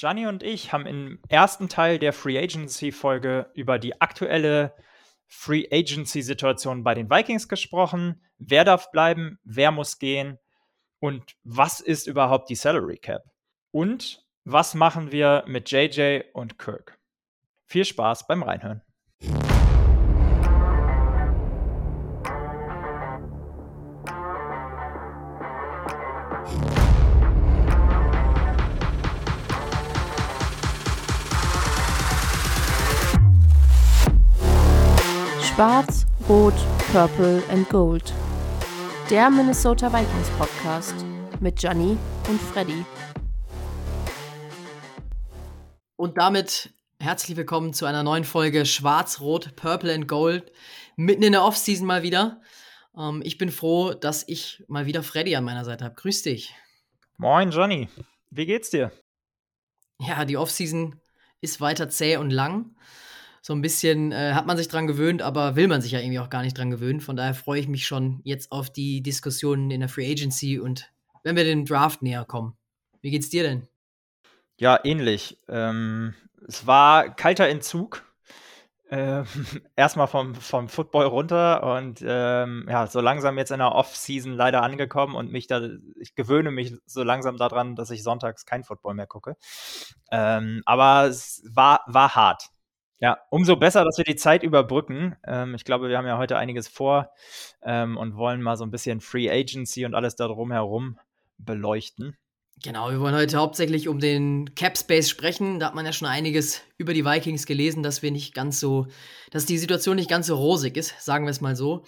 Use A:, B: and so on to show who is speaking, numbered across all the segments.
A: Gianni und ich haben im ersten Teil der Free Agency Folge über die aktuelle Free Agency Situation bei den Vikings gesprochen. Wer darf bleiben? Wer muss gehen? Und was ist überhaupt die Salary Cap? Und was machen wir mit JJ und Kirk? Viel Spaß beim Reinhören.
B: Purple and Gold. Der Minnesota Vikings Podcast mit Gianni und Freddy.
C: Und damit herzlich willkommen zu einer neuen Folge Schwarz, Rot, Purple and Gold. Mitten in der Offseason mal wieder. Ähm, ich bin froh, dass ich mal wieder Freddy an meiner Seite habe. Grüß dich.
A: Moin, Johnny. Wie geht's dir?
C: Ja, die Offseason ist weiter zäh und lang so ein bisschen äh, hat man sich dran gewöhnt, aber will man sich ja irgendwie auch gar nicht dran gewöhnen. Von daher freue ich mich schon jetzt auf die Diskussionen in der Free Agency und wenn wir dem Draft näher kommen. Wie geht's dir denn?
A: Ja, ähnlich. Ähm, es war kalter Entzug. Äh, erstmal vom, vom Football runter und ähm, ja, so langsam jetzt in der Off-Season leider angekommen und mich da, ich gewöhne mich so langsam daran, dass ich sonntags kein Football mehr gucke. Ähm, aber es war, war hart. Ja, umso besser, dass wir die Zeit überbrücken. Ähm, ich glaube, wir haben ja heute einiges vor ähm, und wollen mal so ein bisschen Free Agency und alles darum herum beleuchten.
C: Genau, wir wollen heute hauptsächlich um den Cap Space sprechen. Da hat man ja schon einiges über die Vikings gelesen, dass wir nicht ganz so, dass die Situation nicht ganz so rosig ist, sagen wir es mal so.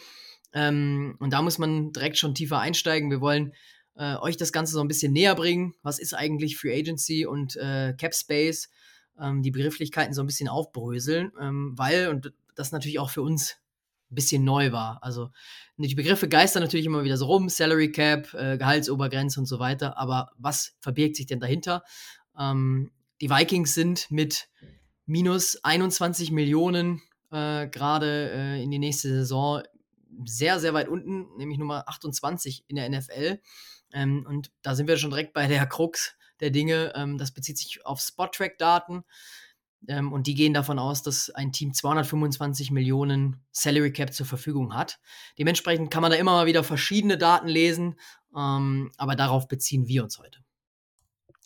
C: Ähm, und da muss man direkt schon tiefer einsteigen. Wir wollen äh, euch das Ganze so ein bisschen näher bringen. Was ist eigentlich Free Agency und äh, Cap Space? Ähm, die Begrifflichkeiten so ein bisschen aufbröseln, ähm, weil, und das natürlich auch für uns ein bisschen neu war. Also die Begriffe geistern natürlich immer wieder so rum, Salary Cap, äh, Gehaltsobergrenze und so weiter, aber was verbirgt sich denn dahinter? Ähm, die Vikings sind mit minus 21 Millionen äh, gerade äh, in die nächste Saison sehr, sehr weit unten, nämlich Nummer 28 in der NFL. Ähm, und da sind wir schon direkt bei der Krux der Dinge. Ähm, das bezieht sich auf Spot-Track-Daten. Ähm, und die gehen davon aus, dass ein Team 225 Millionen Salary Cap zur Verfügung hat. Dementsprechend kann man da immer mal wieder verschiedene Daten lesen, ähm, aber darauf beziehen wir uns heute.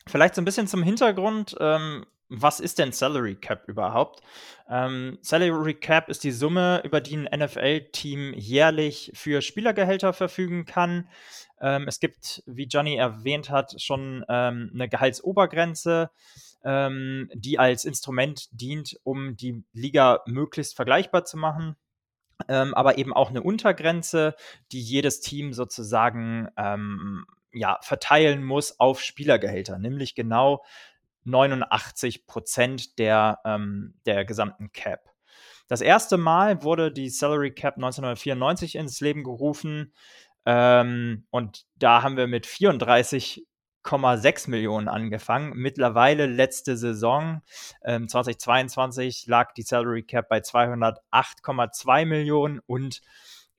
A: Vielleicht so ein bisschen zum Hintergrund. Ähm, was ist denn Salary Cap überhaupt? Ähm, Salary Cap ist die Summe, über die ein NFL-Team jährlich für Spielergehälter verfügen kann. Ähm, es gibt, wie Johnny erwähnt hat, schon ähm, eine Gehaltsobergrenze, ähm, die als Instrument dient, um die Liga möglichst vergleichbar zu machen. Ähm, aber eben auch eine Untergrenze, die jedes Team sozusagen ähm, ja, verteilen muss auf Spielergehälter, nämlich genau 89 Prozent der, ähm, der gesamten Cap. Das erste Mal wurde die Salary Cap 1994 ins Leben gerufen ähm, und da haben wir mit 34,6 Millionen angefangen. Mittlerweile letzte Saison ähm, 2022 lag die Salary Cap bei 208,2 Millionen und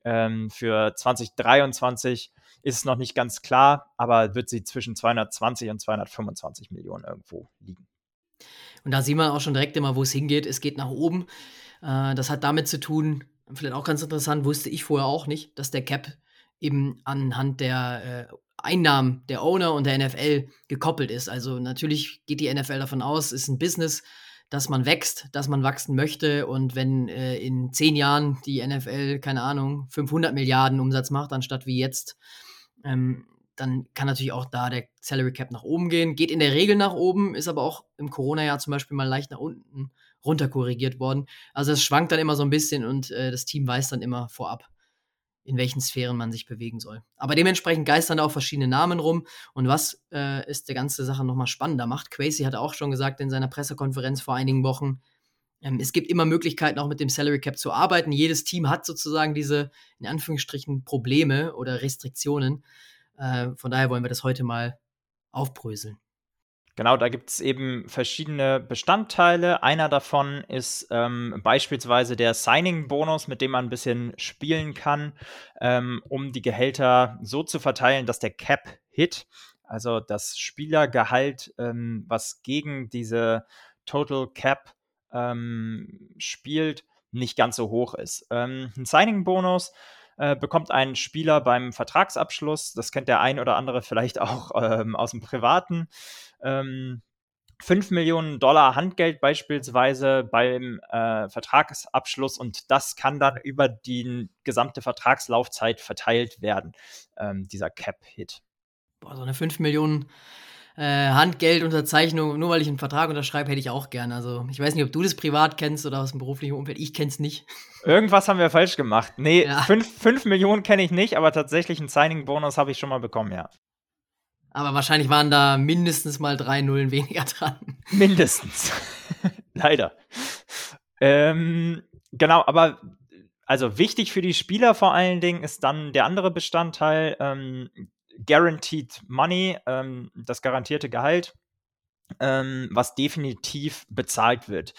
A: ähm, für 2023 ist noch nicht ganz klar, aber wird sie zwischen 220 und 225 Millionen irgendwo liegen.
C: Und da sieht man auch schon direkt immer, wo es hingeht. Es geht nach oben. Äh, das hat damit zu tun, vielleicht auch ganz interessant, wusste ich vorher auch nicht, dass der Cap eben anhand der äh, Einnahmen der Owner und der NFL gekoppelt ist. Also natürlich geht die NFL davon aus, ist ein Business, dass man wächst, dass man wachsen möchte. Und wenn äh, in zehn Jahren die NFL, keine Ahnung, 500 Milliarden Umsatz macht, anstatt wie jetzt, ähm, dann kann natürlich auch da der Salary Cap nach oben gehen. Geht in der Regel nach oben, ist aber auch im Corona-Jahr zum Beispiel mal leicht nach unten runterkorrigiert worden. Also es schwankt dann immer so ein bisschen und äh, das Team weiß dann immer vorab, in welchen Sphären man sich bewegen soll. Aber dementsprechend geistern da auch verschiedene Namen rum. Und was äh, ist der ganze Sache nochmal spannender macht, Quasi hat auch schon gesagt in seiner Pressekonferenz vor einigen Wochen, ähm, es gibt immer Möglichkeiten, auch mit dem Salary Cap zu arbeiten. Jedes Team hat sozusagen diese, in Anführungsstrichen, Probleme oder Restriktionen. Äh, von daher wollen wir das heute mal aufbröseln.
A: Genau, da gibt es eben verschiedene Bestandteile. Einer davon ist ähm, beispielsweise der Signing-Bonus, mit dem man ein bisschen spielen kann, ähm, um die Gehälter so zu verteilen, dass der Cap-Hit also das Spielergehalt, ähm, was gegen diese Total Cap ähm, spielt, nicht ganz so hoch ist. Ähm, ein Signing-Bonus äh, bekommt ein Spieler beim Vertragsabschluss, das kennt der ein oder andere vielleicht auch ähm, aus dem Privaten. Ähm, 5 Millionen Dollar Handgeld beispielsweise beim äh, Vertragsabschluss und das kann dann über die gesamte Vertragslaufzeit verteilt werden, ähm, dieser Cap-Hit.
C: Boah, so eine 5 Millionen äh, Handgeldunterzeichnung, nur weil ich einen Vertrag unterschreibe, hätte ich auch gern. Also ich weiß nicht, ob du das privat kennst oder aus dem beruflichen Umfeld. Ich kenne es nicht.
A: Irgendwas haben wir falsch gemacht. Nee, 5 ja. Millionen kenne ich nicht, aber tatsächlich einen Signing-Bonus habe ich schon mal bekommen, ja.
C: Aber wahrscheinlich waren da mindestens mal drei Nullen weniger dran.
A: Mindestens. Leider. Ähm, genau, aber also wichtig für die Spieler vor allen Dingen ist dann der andere Bestandteil, ähm, Guaranteed Money, ähm, das garantierte Gehalt, ähm, was definitiv bezahlt wird.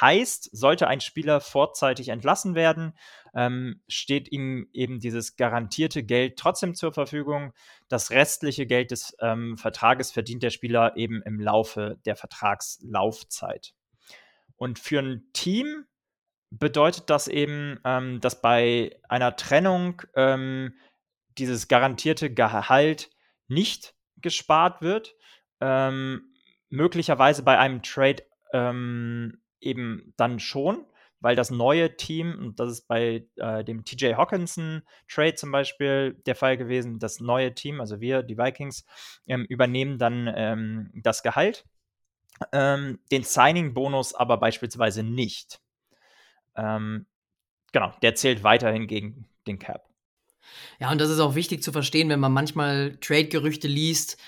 A: Heißt, sollte ein Spieler vorzeitig entlassen werden, ähm, steht ihm eben dieses garantierte Geld trotzdem zur Verfügung. Das restliche Geld des ähm, Vertrages verdient der Spieler eben im Laufe der Vertragslaufzeit. Und für ein Team bedeutet das eben, ähm, dass bei einer Trennung ähm, dieses garantierte Gehalt nicht gespart wird. Ähm, möglicherweise bei einem Trade ähm, eben dann schon, weil das neue Team, und das ist bei äh, dem TJ Hawkinson Trade zum Beispiel der Fall gewesen, das neue Team, also wir, die Vikings, ähm, übernehmen dann ähm, das Gehalt, ähm, den Signing-Bonus aber beispielsweise nicht. Ähm, genau, der zählt weiterhin gegen den Cap.
C: Ja, und das ist auch wichtig zu verstehen, wenn man manchmal Trade-Gerüchte liest,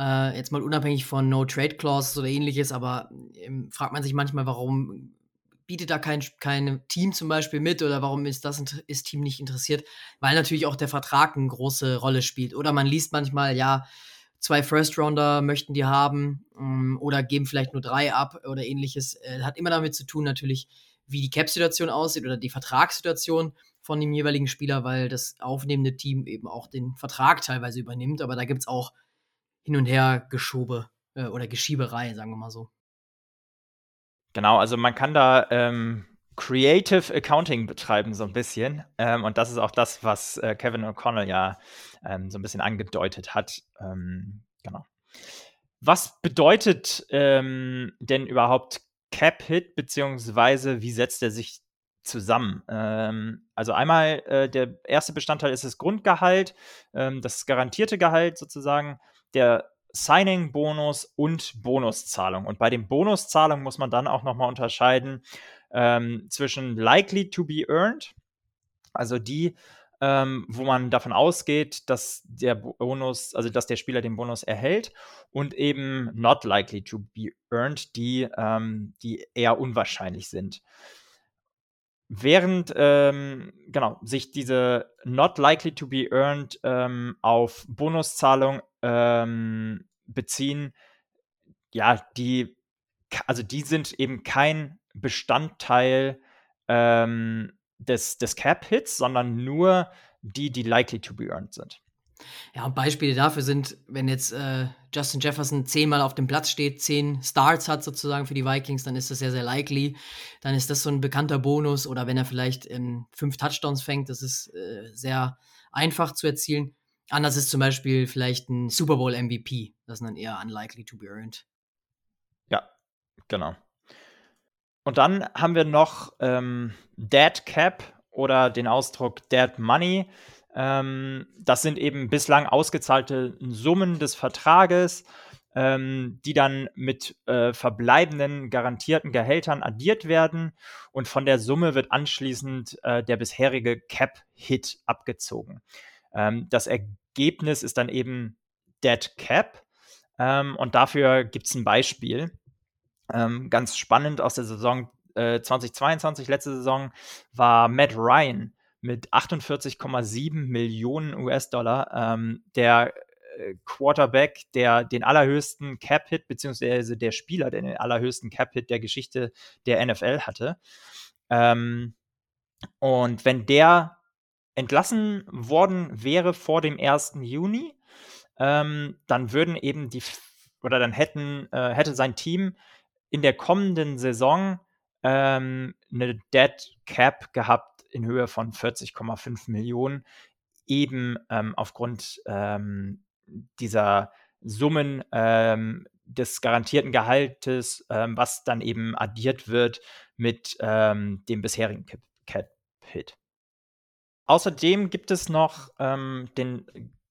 C: äh, jetzt mal unabhängig von No-Trade-Clauses oder ähnliches, aber ähm, fragt man sich manchmal, warum bietet da kein, kein Team zum Beispiel mit oder warum ist das ist Team nicht interessiert? Weil natürlich auch der Vertrag eine große Rolle spielt. Oder man liest manchmal, ja, zwei First-Rounder möchten die haben ähm, oder geben vielleicht nur drei ab oder ähnliches. Äh, hat immer damit zu tun, natürlich, wie die Cap-Situation aussieht oder die Vertragssituation von dem jeweiligen Spieler, weil das aufnehmende Team eben auch den Vertrag teilweise übernimmt. Aber da gibt es auch hin und her Geschobe äh, oder Geschieberei, sagen wir mal so.
A: Genau, also man kann da ähm, Creative Accounting betreiben, so ein bisschen. Ähm, und das ist auch das, was äh, Kevin O'Connell ja ähm, so ein bisschen angedeutet hat. Ähm, genau. Was bedeutet ähm, denn überhaupt Cap-Hit, beziehungsweise wie setzt er sich zusammen. Ähm, also einmal äh, der erste Bestandteil ist das Grundgehalt, ähm, das garantierte Gehalt sozusagen, der Signing-Bonus und Bonuszahlung. Und bei den Bonuszahlungen muss man dann auch nochmal unterscheiden ähm, zwischen likely to be earned, also die, ähm, wo man davon ausgeht, dass der Bonus, also dass der Spieler den Bonus erhält, und eben not likely to be earned, die, ähm, die eher unwahrscheinlich sind während ähm, genau sich diese not likely to be earned ähm, auf Bonuszahlung ähm, beziehen, ja, die also die sind eben kein Bestandteil ähm, des, des Cap-Hits, sondern nur die, die likely to be earned sind.
C: Ja, und Beispiele dafür sind, wenn jetzt äh, Justin Jefferson zehnmal auf dem Platz steht, zehn Starts hat sozusagen für die Vikings, dann ist das sehr, sehr likely. Dann ist das so ein bekannter Bonus oder wenn er vielleicht ähm, fünf Touchdowns fängt, das ist äh, sehr einfach zu erzielen. Anders ist zum Beispiel vielleicht ein Super Bowl MVP. Das ist dann eher unlikely to be earned.
A: Ja, genau. Und dann haben wir noch ähm, Dead Cap oder den Ausdruck Dead Money. Ähm, das sind eben bislang ausgezahlte Summen des Vertrages, ähm, die dann mit äh, verbleibenden garantierten Gehältern addiert werden und von der Summe wird anschließend äh, der bisherige Cap-Hit abgezogen. Ähm, das Ergebnis ist dann eben Dead Cap ähm, und dafür gibt es ein Beispiel. Ähm, ganz spannend aus der Saison äh, 2022, letzte Saison, war Matt Ryan mit 48,7 Millionen US-Dollar ähm, der äh, Quarterback, der den allerhöchsten Cap-Hit, beziehungsweise der Spieler, der den allerhöchsten Cap-Hit der Geschichte der NFL hatte. Ähm, und wenn der entlassen worden wäre vor dem 1. Juni, ähm, dann würden eben die oder dann hätten äh, hätte sein Team in der kommenden Saison ähm, eine Dead Cap gehabt in Höhe von 40,5 Millionen, eben ähm, aufgrund ähm, dieser Summen ähm, des garantierten Gehaltes, ähm, was dann eben addiert wird mit dem bisherigen Cap-Hit. Außerdem gibt es noch ähm, den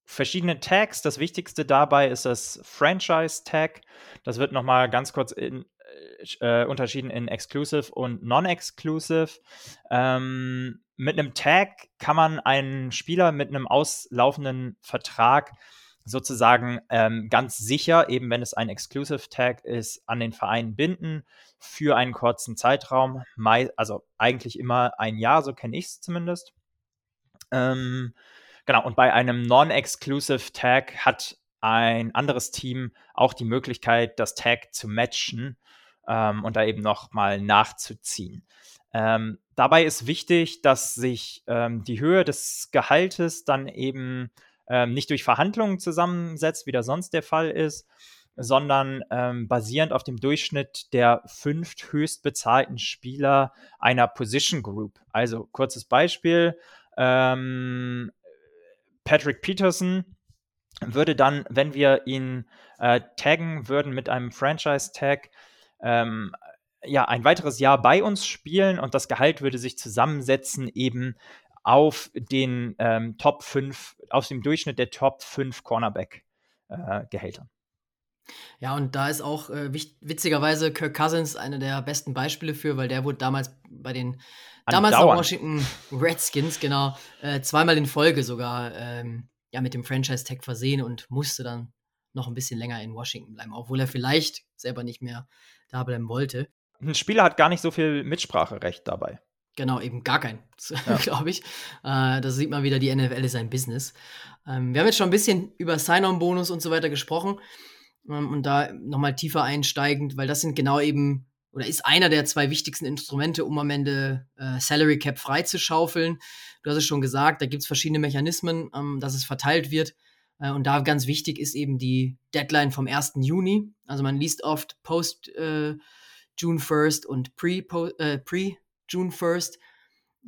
A: verschiedene Tags. Das wichtigste dabei ist das Franchise-Tag. Das wird nochmal ganz kurz in, äh, unterschieden in Exclusive und Non-Exclusive. Ähm, mit einem Tag kann man einen Spieler mit einem auslaufenden Vertrag sozusagen ähm, ganz sicher, eben wenn es ein Exclusive Tag ist, an den Verein binden für einen kurzen Zeitraum. also eigentlich immer ein Jahr, so kenne ich es zumindest. Ähm, genau, und bei einem Non-Exclusive Tag hat ein anderes Team auch die Möglichkeit, das Tag zu matchen ähm, und da eben nochmal nachzuziehen. Ähm, dabei ist wichtig, dass sich ähm, die Höhe des Gehaltes dann eben ähm, nicht durch Verhandlungen zusammensetzt, wie das sonst der Fall ist, sondern ähm, basierend auf dem Durchschnitt der fünf höchstbezahlten Spieler einer Position Group. Also kurzes Beispiel. Ähm, Patrick Peterson würde dann, wenn wir ihn äh, taggen würden mit einem Franchise-Tag, ähm, ja, ein weiteres Jahr bei uns spielen und das Gehalt würde sich zusammensetzen eben auf den ähm, Top 5, auf dem Durchschnitt der Top 5 Cornerback-Gehältern.
C: Äh, ja, und da ist auch äh, witzigerweise Kirk Cousins eine der besten Beispiele für, weil der wurde damals bei den damals noch Washington Redskins, genau, äh, zweimal in Folge sogar ähm, ja, mit dem Franchise-Tag versehen und musste dann noch ein bisschen länger in Washington bleiben, obwohl er vielleicht selber nicht mehr da bleiben wollte.
A: Ein Spieler hat gar nicht so viel Mitspracherecht dabei.
C: Genau, eben gar kein, ja. glaube ich. Äh, da sieht man wieder, die NFL ist ein Business. Ähm, wir haben jetzt schon ein bisschen über Sign-on-Bonus und so weiter gesprochen. Ähm, und da nochmal tiefer einsteigend, weil das sind genau eben, oder ist einer der zwei wichtigsten Instrumente, um am Ende äh, Salary Cap freizuschaufeln. Du hast es schon gesagt, da gibt es verschiedene Mechanismen, ähm, dass es verteilt wird. Äh, und da ganz wichtig ist eben die Deadline vom 1. Juni. Also man liest oft Post äh, June 1st und Pre, äh, Pre June 1st.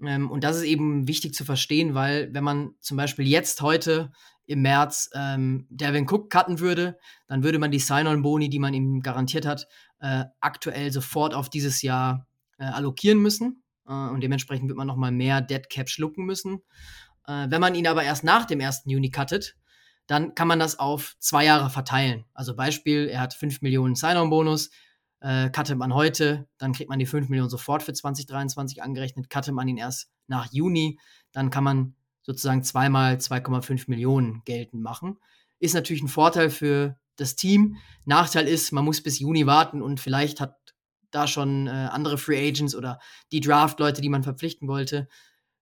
C: Ähm, und das ist eben wichtig zu verstehen, weil wenn man zum Beispiel jetzt heute im März ähm, Devin Cook cutten würde, dann würde man die Sign-on-Boni, die man ihm garantiert hat, äh, aktuell sofort auf dieses Jahr äh, allokieren müssen. Äh, und dementsprechend wird man nochmal mehr Dead Cap schlucken müssen. Äh, wenn man ihn aber erst nach dem 1. Juni cuttet, dann kann man das auf zwei Jahre verteilen. Also Beispiel, er hat 5 Millionen Sign-on-Bonus, äh, cutte man heute, dann kriegt man die 5 Millionen sofort für 2023 angerechnet. Cutte man ihn erst nach Juni, dann kann man sozusagen zweimal 2,5 Millionen geltend machen. Ist natürlich ein Vorteil für das Team. Nachteil ist, man muss bis Juni warten und vielleicht hat da schon äh, andere Free Agents oder die Draft-Leute, die man verpflichten wollte,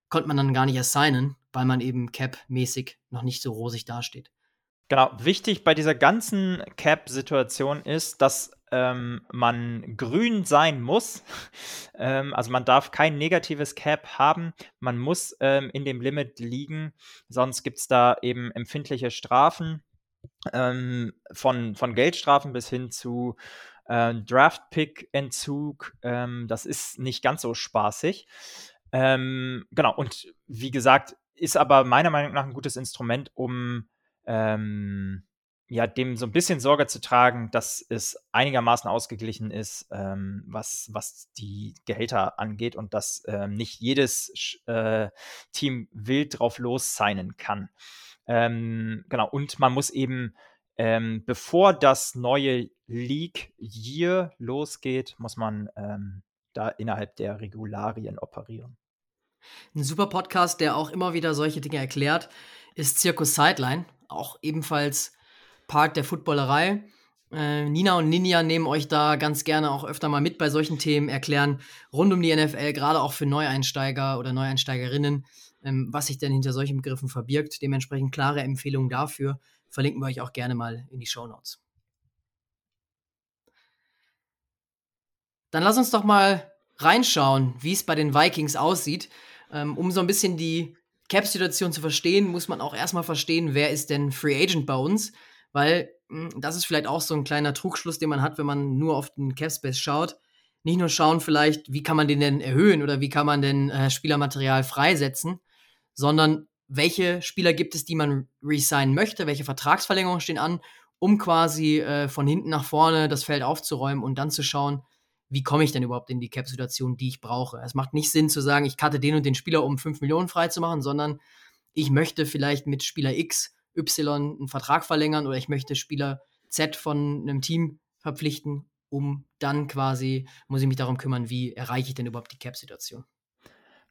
C: konnte man dann gar nicht assignen, weil man eben Cap-mäßig noch nicht so rosig dasteht.
A: Genau, wichtig bei dieser ganzen Cap-Situation ist, dass ähm, man grün sein muss. ähm, also man darf kein negatives Cap haben. Man muss ähm, in dem Limit liegen. Sonst gibt es da eben empfindliche Strafen ähm, von, von Geldstrafen bis hin zu äh, Draft-Pick-Entzug. Ähm, das ist nicht ganz so spaßig. Ähm, genau, und wie gesagt, ist aber meiner Meinung nach ein gutes Instrument, um ähm, ja, dem so ein bisschen Sorge zu tragen, dass es einigermaßen ausgeglichen ist, ähm, was, was die Gehälter angeht und dass ähm, nicht jedes äh, Team wild drauf los signen kann. Ähm, genau, und man muss eben, ähm, bevor das neue League Year losgeht, muss man ähm, da innerhalb der Regularien operieren.
C: Ein super Podcast, der auch immer wieder solche Dinge erklärt, ist Circus Sideline, auch ebenfalls Part der Footballerei. Äh, Nina und Ninja nehmen euch da ganz gerne auch öfter mal mit bei solchen Themen, erklären rund um die NFL, gerade auch für Neueinsteiger oder Neueinsteigerinnen, ähm, was sich denn hinter solchen Begriffen verbirgt. Dementsprechend klare Empfehlungen dafür. Verlinken wir euch auch gerne mal in die Show Notes. Dann lass uns doch mal reinschauen, wie es bei den Vikings aussieht. Ähm, um so ein bisschen die Cap-Situation zu verstehen, muss man auch erstmal verstehen, wer ist denn Free Agent bei uns. Weil hm, das ist vielleicht auch so ein kleiner Trugschluss, den man hat, wenn man nur auf den Capspace schaut. Nicht nur schauen vielleicht, wie kann man den denn erhöhen oder wie kann man denn äh, Spielermaterial freisetzen, sondern welche Spieler gibt es, die man resignen möchte, welche Vertragsverlängerungen stehen an, um quasi äh, von hinten nach vorne das Feld aufzuräumen und dann zu schauen, wie komme ich denn überhaupt in die Cap-Situation, die ich brauche. Es macht nicht Sinn zu sagen, ich cutte den und den Spieler, um 5 Millionen freizumachen, sondern ich möchte vielleicht mit Spieler X, Y einen Vertrag verlängern oder ich möchte Spieler Z von einem Team verpflichten, um dann quasi, muss ich mich darum kümmern, wie erreiche ich denn überhaupt die Cap-Situation.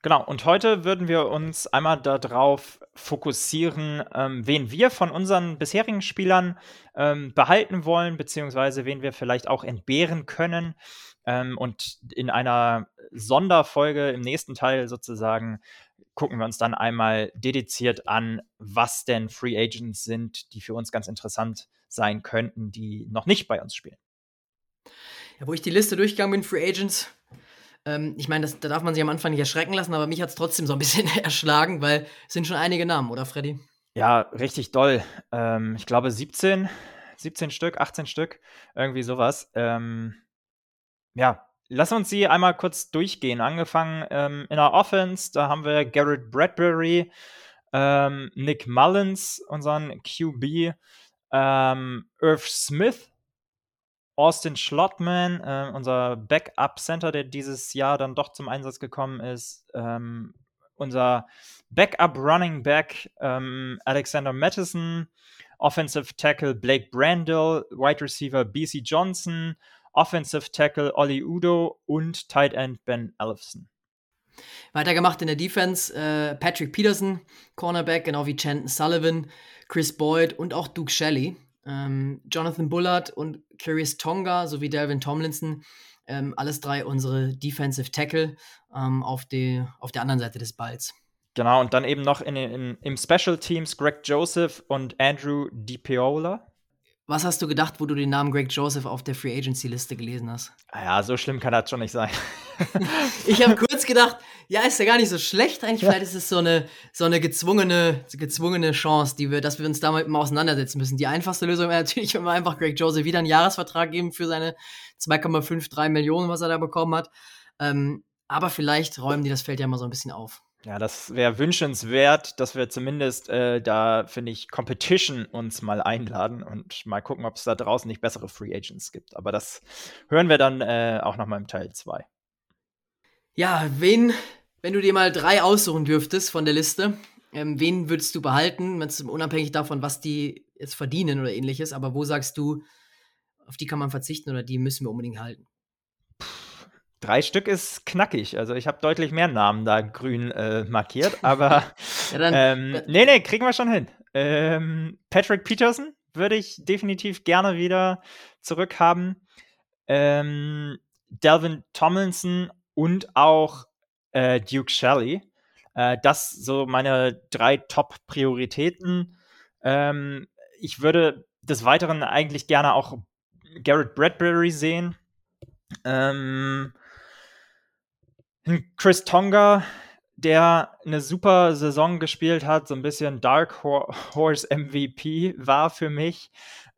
A: Genau, und heute würden wir uns einmal darauf fokussieren, ähm, wen wir von unseren bisherigen Spielern ähm, behalten wollen, beziehungsweise wen wir vielleicht auch entbehren können. Ähm, und in einer Sonderfolge im nächsten Teil sozusagen gucken wir uns dann einmal dediziert an, was denn Free Agents sind, die für uns ganz interessant sein könnten, die noch nicht bei uns spielen.
C: Ja, wo ich die Liste durchgegangen bin, Free Agents, ähm, ich meine, da darf man sich am Anfang nicht erschrecken lassen, aber mich hat es trotzdem so ein bisschen erschlagen, weil es sind schon einige Namen, oder Freddy?
A: Ja, richtig doll. Ähm, ich glaube 17, 17 Stück, 18 Stück, irgendwie sowas. Ähm, ja, lass uns sie einmal kurz durchgehen. Angefangen ähm, in der Offense, da haben wir Garrett Bradbury, ähm, Nick Mullins, unseren QB, ähm, Irv Smith, Austin Schlottman, äh, unser Backup-Center, der dieses Jahr dann doch zum Einsatz gekommen ist. Ähm, unser Backup-Running Back ähm, Alexander Mattison, Offensive Tackle Blake Brandel, Wide Receiver BC Johnson, Offensive Tackle Ollie Udo und Tight End Ben Elfson.
C: Weitergemacht in der Defense äh, Patrick Peterson, Cornerback, genau wie Chanton Sullivan, Chris Boyd und auch Duke Shelley. Ähm, Jonathan Bullard und Curious Tonga sowie Delvin Tomlinson, ähm, alles drei unsere Defensive Tackle ähm, auf, die, auf der anderen Seite des Balls.
A: Genau, und dann eben noch in, in, im Special Teams Greg Joseph und Andrew DiPiola.
C: Was hast du gedacht, wo du den Namen Greg Joseph auf der Free Agency Liste gelesen hast?
A: Ah ja, so schlimm kann das schon nicht sein.
C: ich habe kurz gedacht, ja, ist ja gar nicht so schlecht eigentlich. Vielleicht ist es so eine, so eine gezwungene, gezwungene Chance, die wir, dass wir uns damit mal auseinandersetzen müssen. Die einfachste Lösung wäre natürlich, wenn wir einfach Greg Joseph wieder einen Jahresvertrag geben für seine 2,53 Millionen, was er da bekommen hat. Ähm, aber vielleicht räumen die das Feld ja mal so ein bisschen auf.
A: Ja, das wäre wünschenswert, dass wir zumindest äh, da, finde ich, Competition uns mal einladen und mal gucken, ob es da draußen nicht bessere Free Agents gibt. Aber das hören wir dann äh, auch nochmal im Teil 2.
C: Ja, wen, wenn du dir mal drei aussuchen dürftest von der Liste, ähm, wen würdest du behalten, unabhängig davon, was die jetzt verdienen oder ähnliches, aber wo sagst du, auf die kann man verzichten oder die müssen wir unbedingt halten?
A: Drei Stück ist knackig. Also ich habe deutlich mehr Namen da grün äh, markiert, aber ja, dann, ähm, nee, nee, kriegen wir schon hin. Ähm, Patrick Peterson würde ich definitiv gerne wieder zurückhaben. Ähm, Delvin Tomlinson und auch äh, Duke Shelley. Äh, das so meine drei Top-Prioritäten. Ähm, ich würde des Weiteren eigentlich gerne auch Garrett Bradbury sehen. Ähm, Chris Tonga, der eine super Saison gespielt hat, so ein bisschen Dark Horse MVP war für mich.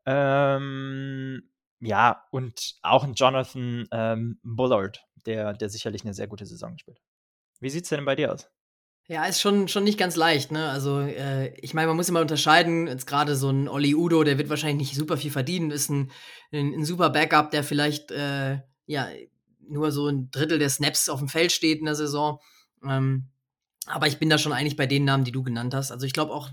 A: Ähm, ja, und auch ein Jonathan ähm, Bullard, der, der sicherlich eine sehr gute Saison spielt. Wie sieht es denn bei dir aus?
C: Ja, ist schon, schon nicht ganz leicht, ne? Also, äh, ich meine, man muss immer unterscheiden. Jetzt gerade so ein Oli Udo, der wird wahrscheinlich nicht super viel verdienen, ist ein, ein, ein super Backup, der vielleicht, äh, ja, nur so ein Drittel der Snaps auf dem Feld steht in der Saison. Ähm, aber ich bin da schon eigentlich bei den Namen, die du genannt hast. Also ich glaube auch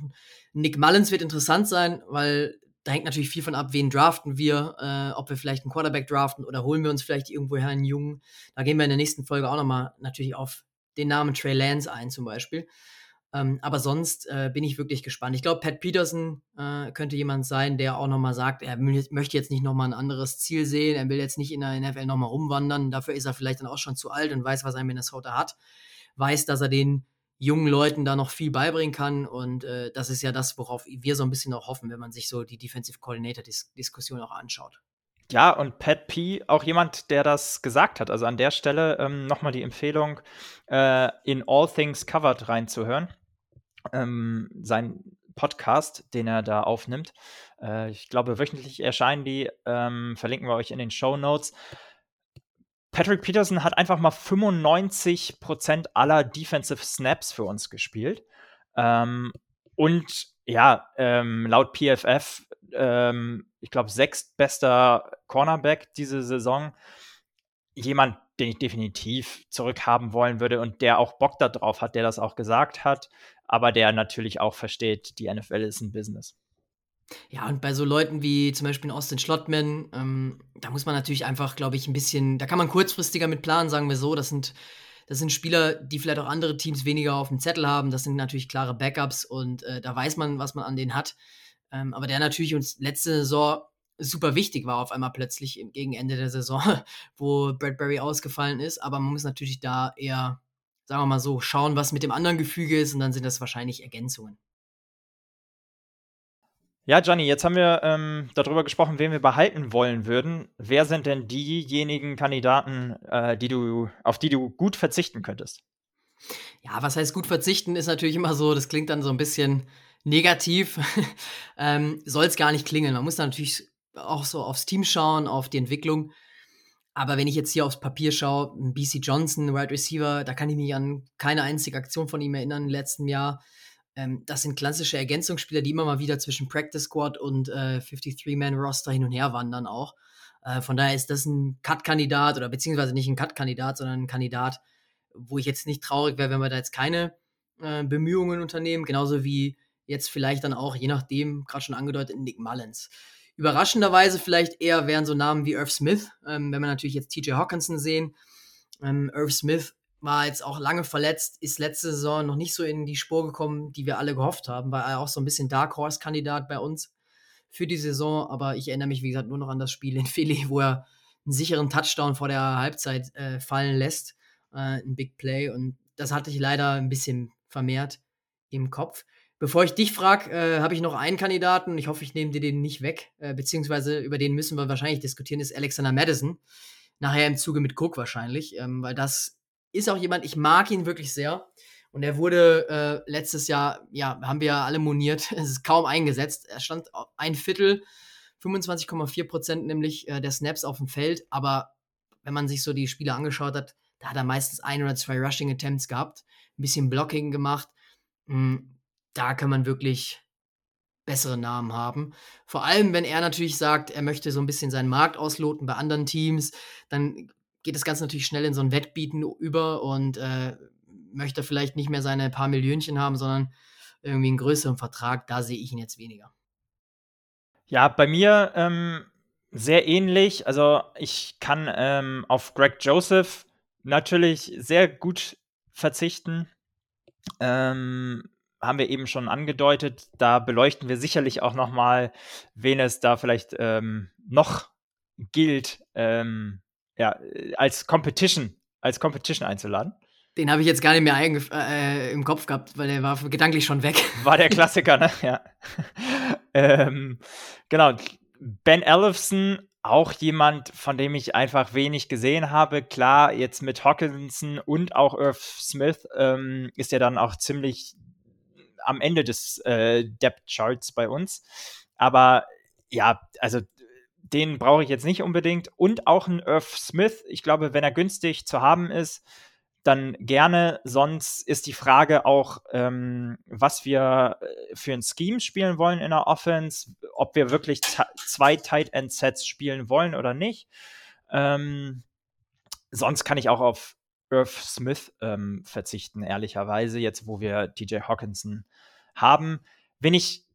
C: Nick Mullins wird interessant sein, weil da hängt natürlich viel von ab, wen draften wir, äh, ob wir vielleicht einen Quarterback draften oder holen wir uns vielleicht irgendwoher einen Jungen. Da gehen wir in der nächsten Folge auch nochmal natürlich auf den Namen Trey Lance ein zum Beispiel. Ähm, aber sonst äh, bin ich wirklich gespannt. Ich glaube, Pat Peterson äh, könnte jemand sein, der auch nochmal sagt, er möchte jetzt nicht nochmal ein anderes Ziel sehen, er will jetzt nicht in der NFL nochmal rumwandern. Dafür ist er vielleicht dann auch schon zu alt und weiß, was ein Minnesota hat. Weiß, dass er den jungen Leuten da noch viel beibringen kann. Und äh, das ist ja das, worauf wir so ein bisschen auch hoffen, wenn man sich so die Defensive Coordinator-Diskussion auch anschaut.
A: Ja, und Pat P, auch jemand, der das gesagt hat. Also an der Stelle ähm, nochmal die Empfehlung, äh, in All Things Covered reinzuhören. Ähm, sein Podcast, den er da aufnimmt. Äh, ich glaube, wöchentlich erscheinen die. Ähm, verlinken wir euch in den Show Notes. Patrick Peterson hat einfach mal 95% aller Defensive Snaps für uns gespielt. Ähm, und ja, ähm, laut PFF, ähm, ich glaube, sechstbester Cornerback diese Saison. Jemand, den ich definitiv zurückhaben wollen würde und der auch Bock darauf hat, der das auch gesagt hat, aber der natürlich auch versteht, die NFL ist ein Business.
C: Ja, und bei so Leuten wie zum Beispiel Austin Schlottman, ähm, da muss man natürlich einfach, glaube ich, ein bisschen, da kann man kurzfristiger mit planen, sagen wir so. Das sind, das sind Spieler, die vielleicht auch andere Teams weniger auf dem Zettel haben. Das sind natürlich klare Backups und äh, da weiß man, was man an denen hat. Ähm, aber der natürlich uns letzte Saison super wichtig war auf einmal plötzlich gegen Ende der Saison, wo Bradbury ausgefallen ist. Aber man muss natürlich da eher, sagen wir mal so, schauen, was mit dem anderen Gefüge ist und dann sind das wahrscheinlich Ergänzungen.
A: Ja, Johnny, jetzt haben wir ähm, darüber gesprochen, wen wir behalten wollen würden. Wer sind denn diejenigen Kandidaten, äh, die du, auf die du gut verzichten könntest?
C: Ja, was heißt gut verzichten, ist natürlich immer so, das klingt dann so ein bisschen negativ. ähm, Soll es gar nicht klingen. Man muss natürlich auch so aufs Team schauen, auf die Entwicklung. Aber wenn ich jetzt hier aufs Papier schaue, BC Johnson, Wide Receiver, da kann ich mich an keine einzige Aktion von ihm erinnern im letzten Jahr. Ähm, das sind klassische Ergänzungsspieler, die immer mal wieder zwischen Practice Squad und äh, 53-Man-Roster hin und her wandern auch. Äh, von daher ist das ein Cut-Kandidat oder beziehungsweise nicht ein Cut-Kandidat, sondern ein Kandidat, wo ich jetzt nicht traurig wäre, wenn wir da jetzt keine äh, Bemühungen unternehmen. Genauso wie jetzt vielleicht dann auch, je nachdem, gerade schon angedeutet, Nick Mullins. Überraschenderweise vielleicht eher wären so Namen wie Irv Smith, ähm, wenn wir natürlich jetzt TJ Hawkinson sehen. Ähm, Irv Smith war jetzt auch lange verletzt, ist letzte Saison noch nicht so in die Spur gekommen, die wir alle gehofft haben, war er auch so ein bisschen Dark Horse-Kandidat bei uns für die Saison. Aber ich erinnere mich, wie gesagt, nur noch an das Spiel in Philly, wo er einen sicheren Touchdown vor der Halbzeit äh, fallen lässt. Äh, ein Big Play. Und das hatte ich leider ein bisschen vermehrt im Kopf. Bevor ich dich frage, äh, habe ich noch einen Kandidaten. Ich hoffe, ich nehme dir den nicht weg. Äh, beziehungsweise über den müssen wir wahrscheinlich diskutieren, ist Alexander Madison. Nachher im Zuge mit Cook wahrscheinlich. Ähm, weil das ist auch jemand, ich mag ihn wirklich sehr. Und er wurde äh, letztes Jahr, ja, haben wir ja alle moniert, es ist kaum eingesetzt. Er stand ein Viertel, 25,4 Prozent nämlich äh, der Snaps auf dem Feld. Aber wenn man sich so die Spiele angeschaut hat, da hat er meistens ein oder zwei Rushing Attempts gehabt, ein bisschen Blocking gemacht. Mhm da kann man wirklich bessere Namen haben. Vor allem, wenn er natürlich sagt, er möchte so ein bisschen seinen Markt ausloten bei anderen Teams, dann geht das Ganze natürlich schnell in so ein Wettbieten über und äh, möchte vielleicht nicht mehr seine paar Millionchen haben, sondern irgendwie einen größeren Vertrag. Da sehe ich ihn jetzt weniger.
A: Ja, bei mir ähm, sehr ähnlich. Also ich kann ähm, auf Greg Joseph natürlich sehr gut verzichten. Ähm, haben wir eben schon angedeutet. Da beleuchten wir sicherlich auch noch mal, wen es da vielleicht ähm, noch gilt, ähm, ja, als Competition, als Competition einzuladen.
C: Den habe ich jetzt gar nicht mehr äh, im Kopf gehabt, weil der war gedanklich schon weg.
A: War der Klassiker, ne? Ja. ähm, genau. Ben Ellefson, auch jemand, von dem ich einfach wenig gesehen habe. Klar, jetzt mit Hawkinson und auch Irv Smith ähm, ist er dann auch ziemlich am Ende des äh, Depth Charts bei uns. Aber ja, also den brauche ich jetzt nicht unbedingt. Und auch ein Irv Smith. Ich glaube, wenn er günstig zu haben ist, dann gerne. Sonst ist die Frage auch, ähm, was wir äh, für ein Scheme spielen wollen in der Offense, ob wir wirklich zwei Tight End Sets spielen wollen oder nicht. Ähm, sonst kann ich auch auf Irv Smith ähm, verzichten, ehrlicherweise, jetzt wo wir DJ Hawkinson haben. Wenn ich,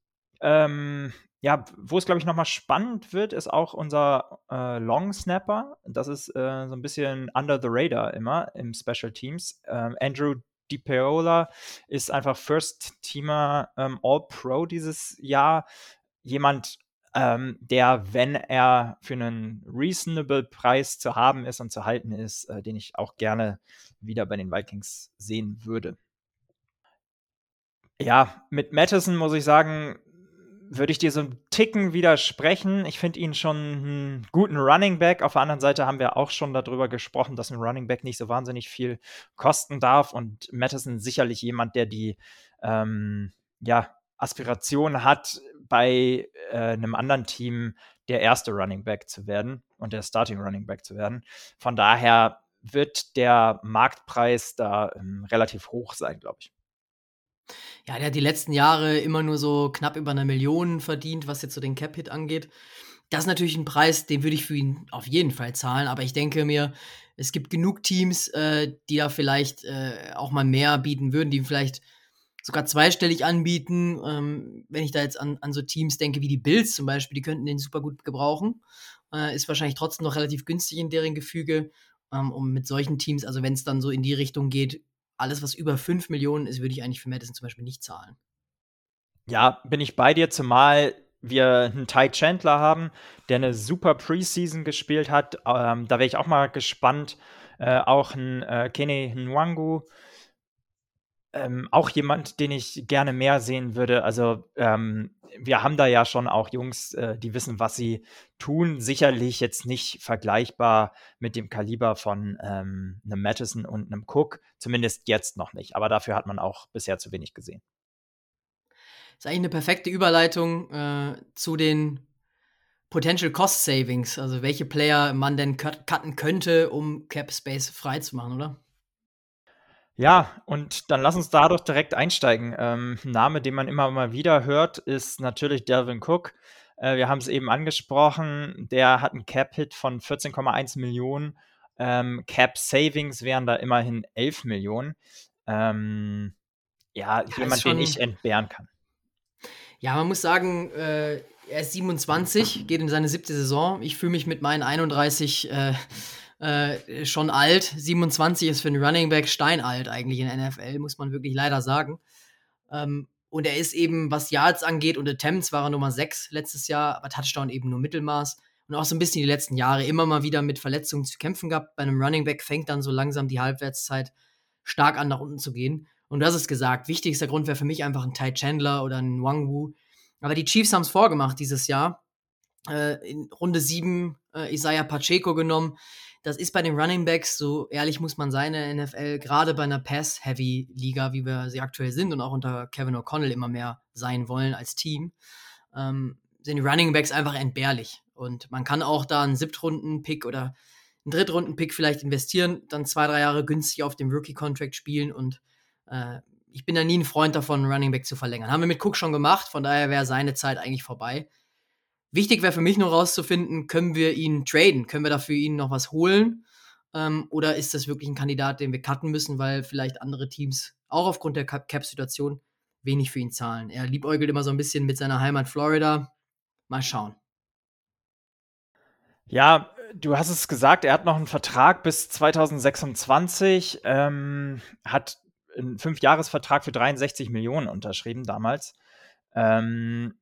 A: ähm, ja, wo es, glaube ich, nochmal spannend wird, ist auch unser äh, Long Snapper. Das ist äh, so ein bisschen under the radar immer im Special Teams. Ähm, Andrew DiPaola ist einfach First-Teamer ähm, All-Pro dieses Jahr. Jemand, ähm, der, wenn er für einen reasonable Preis zu haben ist und zu halten ist, äh, den ich auch gerne wieder bei den Vikings sehen würde. Ja, mit Madison muss ich sagen, würde ich dir so einen Ticken widersprechen. Ich finde ihn schon einen guten Running Back. Auf der anderen Seite haben wir auch schon darüber gesprochen, dass ein Running Back nicht so wahnsinnig viel kosten darf und Madison sicherlich jemand, der die ähm, ja Aspiration hat, bei äh, einem anderen Team der erste Running Back zu werden und der Starting Running Back zu werden. Von daher wird der Marktpreis da ähm, relativ hoch sein, glaube ich.
C: Ja, der hat die letzten Jahre immer nur so knapp über eine Million verdient, was jetzt so den Cap-Hit angeht. Das ist natürlich ein Preis, den würde ich für ihn auf jeden Fall zahlen, aber ich denke mir, es gibt genug Teams, äh, die da vielleicht äh, auch mal mehr bieten würden, die vielleicht sogar zweistellig anbieten. Ähm, wenn ich da jetzt an, an so Teams denke wie die Bills zum Beispiel, die könnten den super gut gebrauchen. Äh, ist wahrscheinlich trotzdem noch relativ günstig in deren Gefüge. Ähm, um mit solchen Teams, also wenn es dann so in die Richtung geht, alles, was über 5 Millionen ist, würde ich eigentlich für Madison zum Beispiel nicht zahlen.
A: Ja, bin ich bei dir, zumal wir einen Ty Chandler haben, der eine super Preseason gespielt hat. Ähm, da wäre ich auch mal gespannt. Äh, auch ein äh, Kenny Nwangu, ähm, auch jemand, den ich gerne mehr sehen würde. Also ähm, wir haben da ja schon auch Jungs, äh, die wissen, was sie tun. Sicherlich jetzt nicht vergleichbar mit dem Kaliber von ähm, einem Madison und einem Cook. Zumindest jetzt noch nicht. Aber dafür hat man auch bisher zu wenig gesehen.
C: Das ist eigentlich eine perfekte Überleitung äh, zu den Potential Cost Savings. Also welche Player man denn cut cutten könnte, um Cap Space freizumachen, oder?
A: Ja, und dann lass uns da doch direkt einsteigen. Ähm, ein Name, den man immer mal wieder hört, ist natürlich Delvin Cook. Äh, wir haben es eben angesprochen, der hat einen Cap-Hit von 14,1 Millionen. Ähm, Cap Savings wären da immerhin 11 Millionen. Ähm, ja, ja, jemand, den ich entbehren kann.
C: Ja, man muss sagen, äh, er ist 27, geht in seine siebte Saison. Ich fühle mich mit meinen 31 äh, äh, schon alt. 27 ist für einen Running Back steinalt eigentlich in der NFL, muss man wirklich leider sagen. Ähm, und er ist eben, was Yards angeht und Attempts war er Nummer 6 letztes Jahr, aber Touchdown eben nur Mittelmaß. Und auch so ein bisschen die letzten Jahre immer mal wieder mit Verletzungen zu kämpfen gehabt. Bei einem Running Back fängt dann so langsam die Halbwertszeit stark an, nach unten zu gehen. Und hast es gesagt, wichtigster Grund wäre für mich einfach ein Ty Chandler oder ein Wang Wu. Aber die Chiefs haben es vorgemacht dieses Jahr. Äh, in Runde 7 äh, Isaiah Pacheco genommen, das ist bei den Running Backs, so ehrlich muss man sein in der NFL, gerade bei einer Pass-Heavy-Liga, wie wir sie aktuell sind und auch unter Kevin O'Connell immer mehr sein wollen als Team, ähm, sind die Running Backs einfach entbehrlich. Und man kann auch da einen Siebtrunden-Pick oder einen Drittrunden-Pick vielleicht investieren, dann zwei, drei Jahre günstig auf dem Rookie-Contract spielen und äh, ich bin da nie ein Freund davon, einen Running Back zu verlängern. Haben wir mit Cook schon gemacht, von daher wäre seine Zeit eigentlich vorbei. Wichtig wäre für mich nur rauszufinden, können wir ihn traden? Können wir dafür ihn noch was holen? Ähm, oder ist das wirklich ein Kandidat, den wir cutten müssen, weil vielleicht andere Teams auch aufgrund der Cap-Situation wenig für ihn zahlen? Er liebäugelt immer so ein bisschen mit seiner Heimat Florida. Mal schauen.
A: Ja, du hast es gesagt, er hat noch einen Vertrag bis 2026, ähm, hat einen Fünfjahresvertrag für 63 Millionen unterschrieben damals. Ähm,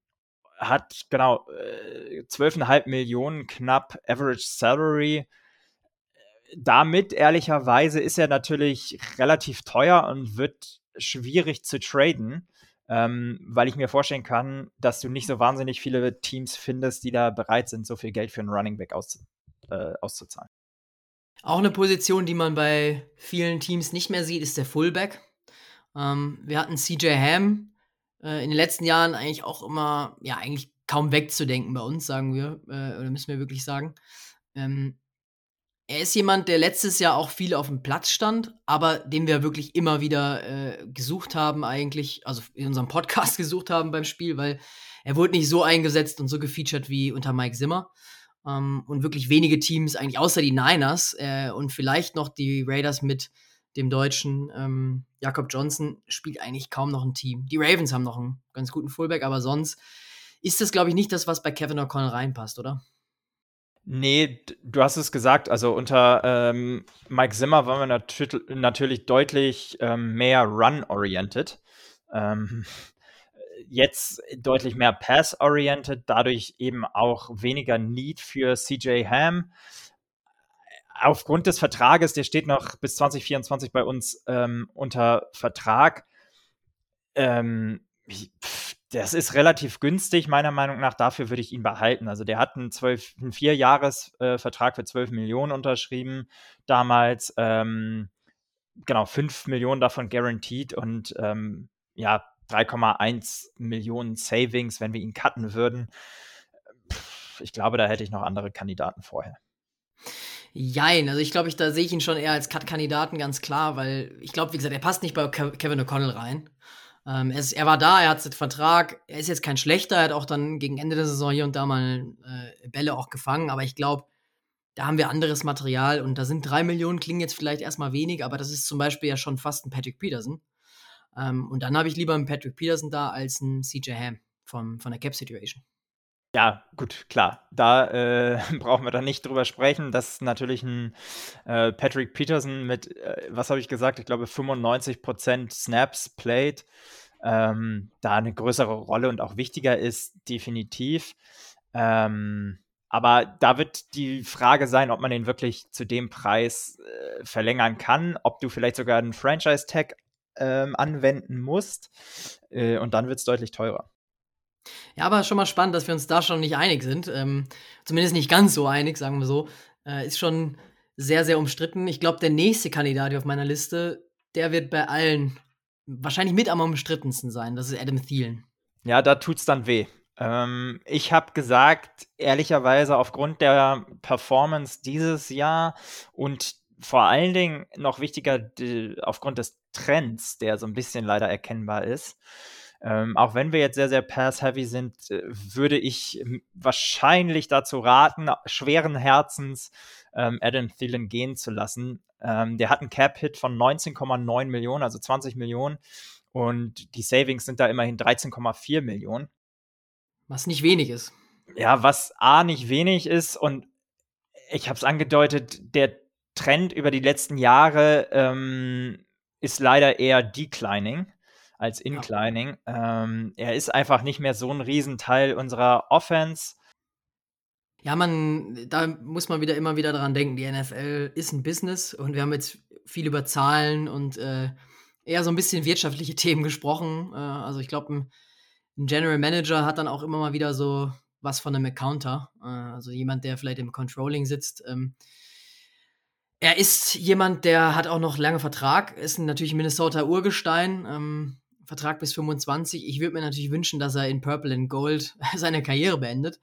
A: hat genau äh, 12,5 Millionen knapp Average Salary. Damit, ehrlicherweise, ist er natürlich relativ teuer und wird schwierig zu traden, ähm, weil ich mir vorstellen kann, dass du nicht so wahnsinnig viele Teams findest, die da bereit sind, so viel Geld für einen Running Back aus, äh, auszuzahlen.
C: Auch eine Position, die man bei vielen Teams nicht mehr sieht, ist der Fullback. Ähm, wir hatten CJ Ham, äh, in den letzten Jahren eigentlich auch immer, ja, eigentlich kaum wegzudenken bei uns, sagen wir, äh, oder müssen wir wirklich sagen. Ähm, er ist jemand, der letztes Jahr auch viel auf dem Platz stand, aber den wir wirklich immer wieder äh, gesucht haben, eigentlich, also in unserem Podcast gesucht haben beim Spiel, weil er wurde nicht so eingesetzt und so gefeatured wie unter Mike Zimmer. Ähm, und wirklich wenige Teams, eigentlich außer die Niners äh, und vielleicht noch die Raiders mit dem Deutschen ähm, Jakob Johnson spielt eigentlich kaum noch ein Team. Die Ravens haben noch einen ganz guten Fullback, aber sonst ist das, glaube ich, nicht das, was bei Kevin O'Connell reinpasst, oder?
A: Nee, du hast es gesagt, also unter ähm, Mike Zimmer waren wir natür natürlich deutlich ähm, mehr run-oriented. Ähm, jetzt deutlich mehr pass-oriented, dadurch eben auch weniger Need für CJ Ham aufgrund des Vertrages, der steht noch bis 2024 bei uns ähm, unter Vertrag. Ähm, das ist relativ günstig, meiner Meinung nach. Dafür würde ich ihn behalten. Also der hat einen, zwölf, einen Vierjahres-Vertrag für 12 Millionen unterschrieben damals. Ähm, genau, 5 Millionen davon guaranteed. Und ähm, ja, 3,1 Millionen Savings, wenn wir ihn cutten würden. Ich glaube, da hätte ich noch andere Kandidaten vorher.
C: Jein, also ich glaube, ich, da sehe ich ihn schon eher als Cut-Kandidaten ganz klar, weil ich glaube, wie gesagt, er passt nicht bei Kevin O'Connell rein. Ähm, er, ist, er, war da, er hat den Vertrag, er ist jetzt kein schlechter, er hat auch dann gegen Ende der Saison hier und da mal äh, Bälle auch gefangen, aber ich glaube, da haben wir anderes Material und da sind drei Millionen, klingen jetzt vielleicht erstmal wenig, aber das ist zum Beispiel ja schon fast ein Patrick Peterson. Ähm, und dann habe ich lieber einen Patrick Peterson da als einen CJ Ham vom, von der Cap Situation.
A: Ja, gut, klar. Da äh, brauchen wir dann nicht drüber sprechen, dass natürlich ein äh, Patrick Peterson mit, äh, was habe ich gesagt, ich glaube 95% Snaps played, ähm, da eine größere Rolle und auch wichtiger ist, definitiv. Ähm, aber da wird die Frage sein, ob man den wirklich zu dem Preis äh, verlängern kann, ob du vielleicht sogar einen Franchise-Tag ähm, anwenden musst. Äh, und dann wird es deutlich teurer.
C: Ja, aber schon mal spannend, dass wir uns da schon nicht einig sind. Ähm, zumindest nicht ganz so einig, sagen wir so. Äh, ist schon sehr, sehr umstritten. Ich glaube, der nächste Kandidat auf meiner Liste, der wird bei allen wahrscheinlich mit am umstrittensten sein. Das ist Adam Thielen.
A: Ja, da tut's dann weh. Ähm, ich habe gesagt, ehrlicherweise aufgrund der Performance dieses Jahr und vor allen Dingen noch wichtiger die, aufgrund des Trends, der so ein bisschen leider erkennbar ist, ähm, auch wenn wir jetzt sehr, sehr pass-heavy sind, äh, würde ich wahrscheinlich dazu raten, schweren Herzens ähm, Adam Thielen gehen zu lassen. Ähm, der hat einen Cap-Hit von 19,9 Millionen, also 20 Millionen. Und die Savings sind da immerhin 13,4 Millionen.
C: Was nicht wenig ist.
A: Ja, was A nicht wenig ist und ich habe es angedeutet, der Trend über die letzten Jahre ähm, ist leider eher declining als Inclining. Ja. Ähm, er ist einfach nicht mehr so ein Riesenteil unserer Offense.
C: Ja, man, da muss man wieder immer wieder dran denken. Die NFL ist ein Business und wir haben jetzt viel über Zahlen und äh, eher so ein bisschen wirtschaftliche Themen gesprochen. Äh, also ich glaube, ein, ein, General Manager hat dann auch immer mal wieder so was von einem Accounter. Äh, also jemand, der vielleicht im Controlling sitzt. Ähm, er ist jemand, der hat auch noch lange Vertrag, ist natürlich Minnesota Urgestein. Ähm, Vertrag bis 25. Ich würde mir natürlich wünschen, dass er in Purple and Gold seine Karriere beendet.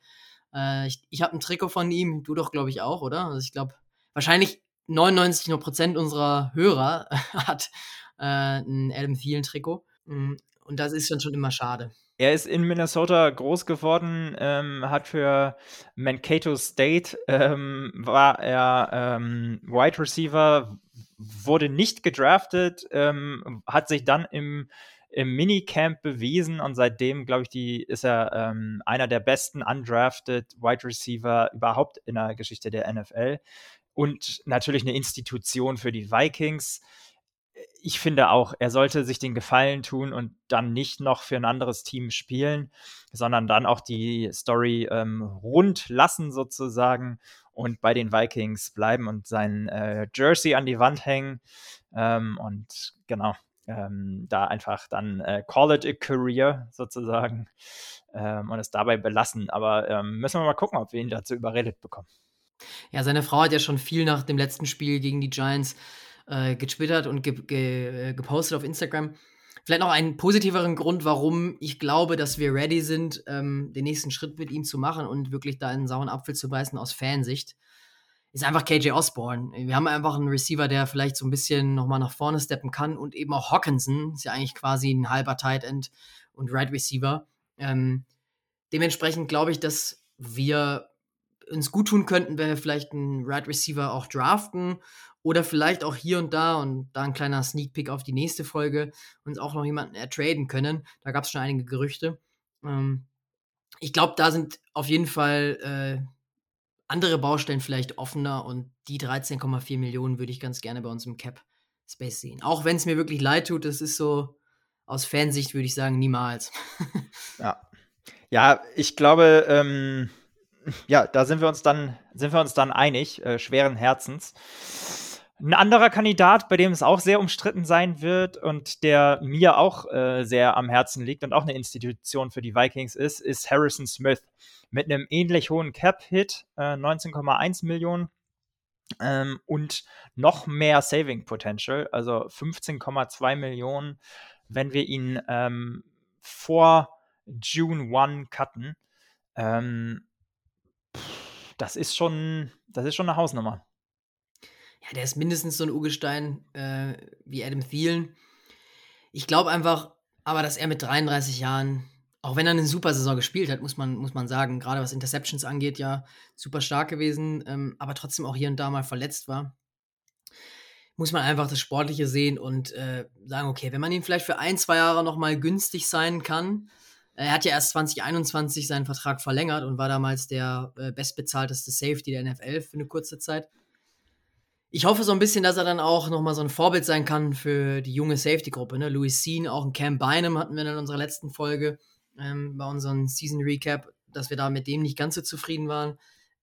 C: Äh, ich ich habe ein Trikot von ihm, du doch, glaube ich, auch, oder? Also ich glaube, wahrscheinlich 99 Prozent unserer Hörer hat äh, ein Adam Thielen-Trikot. Mm, und das ist dann schon immer schade.
A: Er ist in Minnesota groß geworden, ähm, hat für Mankato State ähm, war er ähm, Wide Receiver, wurde nicht gedraftet, ähm, hat sich dann im im Minicamp bewiesen und seitdem, glaube ich, die, ist er ähm, einer der besten undrafted Wide Receiver überhaupt in der Geschichte der NFL und natürlich eine Institution für die Vikings. Ich finde auch, er sollte sich den Gefallen tun und dann nicht noch für ein anderes Team spielen, sondern dann auch die Story ähm, rund lassen sozusagen und bei den Vikings bleiben und sein äh, Jersey an die Wand hängen. Ähm, und genau, ähm, da einfach dann äh, call it a career sozusagen ähm, und es dabei belassen. Aber ähm, müssen wir mal gucken, ob wir ihn dazu überredet bekommen.
C: Ja, seine Frau hat ja schon viel nach dem letzten Spiel gegen die Giants äh, getwittert und ge ge äh, gepostet auf Instagram. Vielleicht noch einen positiveren Grund, warum ich glaube, dass wir ready sind, ähm, den nächsten Schritt mit ihm zu machen und wirklich da einen sauren Apfel zu beißen aus Fansicht ist einfach KJ Osborne. Wir haben einfach einen Receiver, der vielleicht so ein bisschen nochmal nach vorne steppen kann und eben auch Hawkinson ist ja eigentlich quasi ein halber Tight End und Right Receiver. Ähm, dementsprechend glaube ich, dass wir uns gut tun könnten, wenn wir vielleicht einen Right Receiver auch draften oder vielleicht auch hier und da und da ein kleiner Sneak Peek auf die nächste Folge uns auch noch jemanden ertraden können. Da gab es schon einige Gerüchte. Ähm, ich glaube, da sind auf jeden Fall äh, andere Baustellen vielleicht offener und die 13,4 Millionen würde ich ganz gerne bei uns im Cap Space sehen. Auch wenn es mir wirklich leid tut, das ist so aus Fansicht würde ich sagen, niemals.
A: ja. Ja, ich glaube, ähm, ja, da sind wir uns dann, sind wir uns dann einig, äh, schweren Herzens. Ein anderer Kandidat, bei dem es auch sehr umstritten sein wird und der mir auch äh, sehr am Herzen liegt und auch eine Institution für die Vikings ist, ist Harrison Smith. Mit einem ähnlich hohen Cap-Hit, äh, 19,1 Millionen ähm, und noch mehr Saving Potential, also 15,2 Millionen, wenn wir ihn ähm, vor June 1 cutten. Ähm, das ist schon, das ist schon eine Hausnummer.
C: Ja, der ist mindestens so ein Urgestein äh, wie Adam Thielen. Ich glaube einfach, aber dass er mit 33 Jahren, auch wenn er eine super Saison gespielt hat, muss man, muss man sagen, gerade was Interceptions angeht, ja, super stark gewesen, ähm, aber trotzdem auch hier und da mal verletzt war, muss man einfach das Sportliche sehen und äh, sagen, okay, wenn man ihn vielleicht für ein, zwei Jahre nochmal günstig sein kann, er hat ja erst 2021 seinen Vertrag verlängert und war damals der äh, bestbezahlteste Safety der NFL für eine kurze Zeit. Ich hoffe so ein bisschen, dass er dann auch nochmal so ein Vorbild sein kann für die junge Safety-Gruppe. Ne? Louis Sean, auch ein Cam Bynum hatten wir in unserer letzten Folge ähm, bei unserem Season Recap, dass wir da mit dem nicht ganz so zufrieden waren.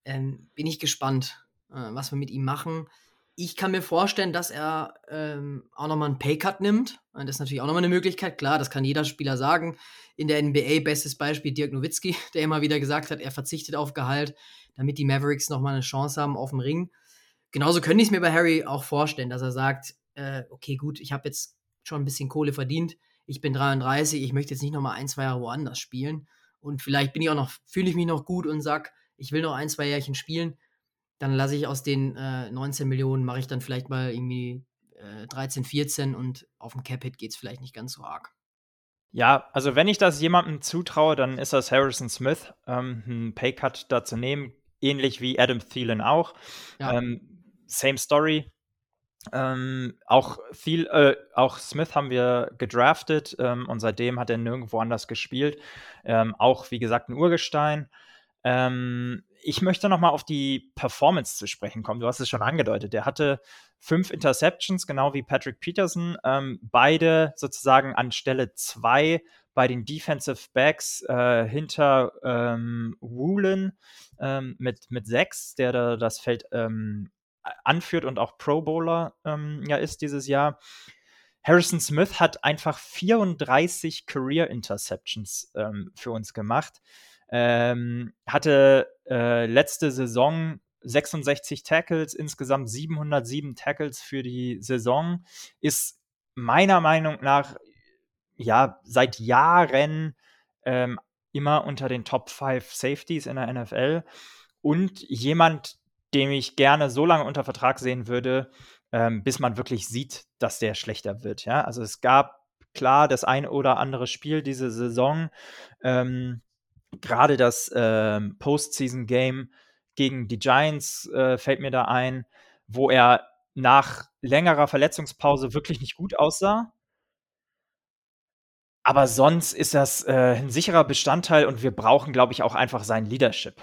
C: Ähm, bin ich gespannt, äh, was wir mit ihm machen. Ich kann mir vorstellen, dass er ähm, auch nochmal einen Paycut nimmt. Das ist natürlich auch nochmal eine Möglichkeit. Klar, das kann jeder Spieler sagen. In der NBA bestes Beispiel Dirk Nowitzki, der immer wieder gesagt hat, er verzichtet auf Gehalt, damit die Mavericks nochmal eine Chance haben auf dem Ring. Genauso könnte ich es mir bei Harry auch vorstellen, dass er sagt, äh, okay, gut, ich habe jetzt schon ein bisschen Kohle verdient. Ich bin 33, ich möchte jetzt nicht nochmal ein, zwei Jahre woanders spielen. Und vielleicht bin ich auch noch, fühle ich mich noch gut und sage, ich will noch ein, zwei Jährchen spielen dann lasse ich aus den äh, 19 Millionen, mache ich dann vielleicht mal irgendwie äh, 13, 14 und auf dem Cap-Hit geht es vielleicht nicht ganz so arg.
A: Ja, also wenn ich das jemandem zutraue, dann ist das Harrison Smith, ähm, einen Paycut da zu nehmen, ähnlich wie Adam Thielen auch. Ja. Ähm, same Story. Ähm, auch, Thiel, äh, auch Smith haben wir gedraftet ähm, und seitdem hat er nirgendwo anders gespielt. Ähm, auch, wie gesagt, ein Urgestein. Ähm, ich möchte noch mal auf die Performance zu sprechen kommen. Du hast es schon angedeutet. Der hatte fünf Interceptions, genau wie Patrick Peterson. Ähm, beide sozusagen an Stelle zwei bei den Defensive Backs äh, hinter ähm, Woolen ähm, mit, mit sechs, der da das Feld ähm, anführt und auch Pro Bowler ähm, ja ist dieses Jahr. Harrison Smith hat einfach 34 Career Interceptions ähm, für uns gemacht. Ähm, hatte äh, letzte Saison 66 Tackles, insgesamt 707 Tackles für die Saison, ist meiner Meinung nach ja seit Jahren ähm, immer unter den Top 5 Safeties in der NFL und jemand, dem ich gerne so lange unter Vertrag sehen würde, ähm, bis man wirklich sieht, dass der schlechter wird. Ja, also es gab klar das ein oder andere Spiel diese Saison, ähm, gerade das ähm, Postseason-Game gegen die Giants äh, fällt mir da ein, wo er nach längerer Verletzungspause wirklich nicht gut aussah. Aber sonst ist das äh, ein sicherer Bestandteil und wir brauchen, glaube ich, auch einfach sein Leadership.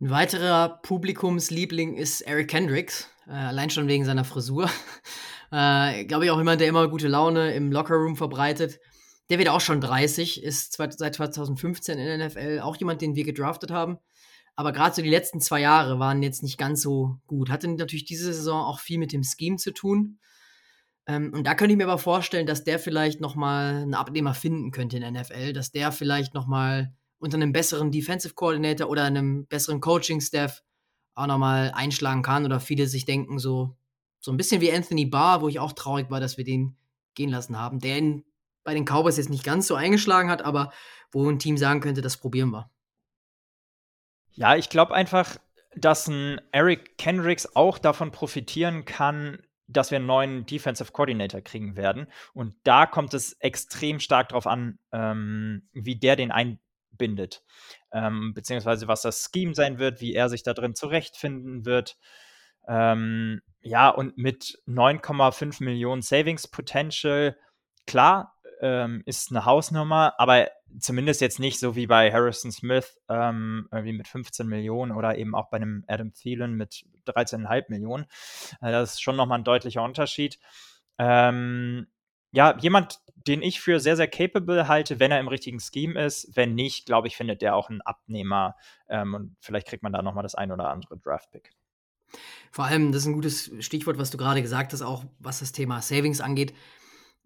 C: Ein weiterer Publikumsliebling ist Eric Kendricks, äh, allein schon wegen seiner Frisur. äh, glaube ich auch jemand, der immer gute Laune im Lockerroom verbreitet. Der wird auch schon 30, ist seit 2015 in der NFL, auch jemand, den wir gedraftet haben. Aber gerade so die letzten zwei Jahre waren jetzt nicht ganz so gut. Hatte natürlich diese Saison auch viel mit dem Scheme zu tun. Ähm, und da könnte ich mir aber vorstellen, dass der vielleicht nochmal einen Abnehmer finden könnte in der NFL, dass der vielleicht nochmal unter einem besseren Defensive Coordinator oder einem besseren Coaching-Staff auch nochmal einschlagen kann. Oder viele sich denken, so, so ein bisschen wie Anthony Barr, wo ich auch traurig war, dass wir den gehen lassen haben, der in bei den Cowboys jetzt nicht ganz so eingeschlagen hat, aber wo ein Team sagen könnte, das probieren wir.
A: Ja, ich glaube einfach, dass ein Eric Kendricks auch davon profitieren kann, dass wir einen neuen Defensive Coordinator kriegen werden. Und da kommt es extrem stark darauf an, ähm, wie der den einbindet. Ähm, beziehungsweise was das Scheme sein wird, wie er sich da drin zurechtfinden wird. Ähm, ja, und mit 9,5 Millionen Savings Potential, klar, ähm, ist eine Hausnummer, aber zumindest jetzt nicht so wie bei Harrison Smith, ähm, irgendwie mit 15 Millionen oder eben auch bei einem Adam Thielen mit 13,5 Millionen. Äh, das ist schon nochmal ein deutlicher Unterschied. Ähm, ja, jemand, den ich für sehr, sehr capable halte, wenn er im richtigen Scheme ist. Wenn nicht, glaube ich, findet der auch einen Abnehmer ähm, und vielleicht kriegt man da nochmal das ein oder andere Draft-Pick.
C: Vor allem, das ist ein gutes Stichwort, was du gerade gesagt hast, auch was das Thema Savings angeht.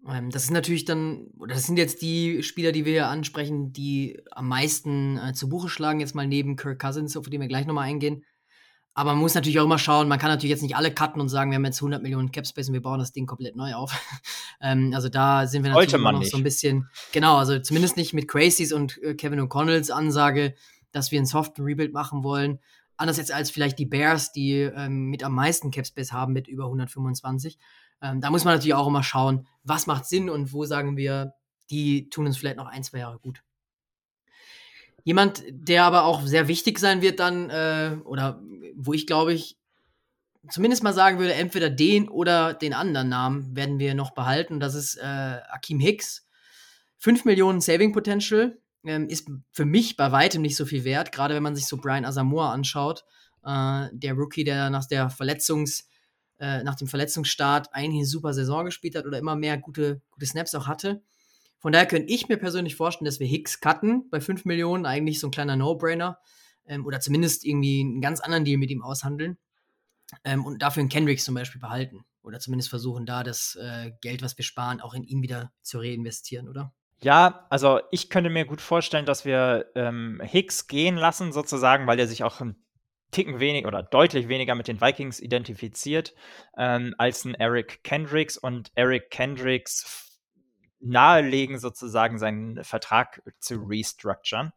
C: Ähm, das ist natürlich dann, oder das sind jetzt die Spieler, die wir hier ansprechen, die am meisten äh, zu Buche schlagen, jetzt mal neben Kirk Cousins, auf den wir gleich nochmal eingehen. Aber man muss natürlich auch immer schauen, man kann natürlich jetzt nicht alle cutten und sagen, wir haben jetzt 100 Millionen Cap Space und wir bauen das Ding komplett neu auf. ähm, also da sind wir natürlich noch nicht. so ein bisschen, genau, also zumindest nicht mit Crazies und äh, Kevin O'Connells Ansage, dass wir einen soften Rebuild machen wollen. Anders jetzt als vielleicht die Bears, die ähm, mit am meisten Cap Space haben mit über 125. Ähm, da muss man natürlich auch immer schauen, was macht Sinn und wo sagen wir, die tun uns vielleicht noch ein, zwei Jahre gut. Jemand, der aber auch sehr wichtig sein wird dann, äh, oder wo ich glaube ich zumindest mal sagen würde, entweder den oder den anderen Namen werden wir noch behalten. Das ist äh, Akeem Hicks. 5 Millionen Saving Potential ähm, ist für mich bei weitem nicht so viel wert, gerade wenn man sich so Brian Asamoah anschaut. Äh, der Rookie, der nach der Verletzungs- äh, nach dem Verletzungsstart eigentlich eine super Saison gespielt hat oder immer mehr gute, gute Snaps auch hatte. Von daher könnte ich mir persönlich vorstellen, dass wir Hicks cutten bei 5 Millionen, eigentlich so ein kleiner No-Brainer. Ähm, oder zumindest irgendwie einen ganz anderen Deal mit ihm aushandeln. Ähm, und dafür einen Kendricks zum Beispiel behalten. Oder zumindest versuchen, da das äh, Geld, was wir sparen, auch in ihn wieder zu reinvestieren, oder?
A: Ja, also ich könnte mir gut vorstellen, dass wir ähm, Hicks gehen lassen, sozusagen, weil er sich auch ein Ticken weniger oder deutlich weniger mit den Vikings identifiziert ähm, als ein Eric Kendricks und Eric Kendricks nahelegen, sozusagen seinen Vertrag zu restructuren,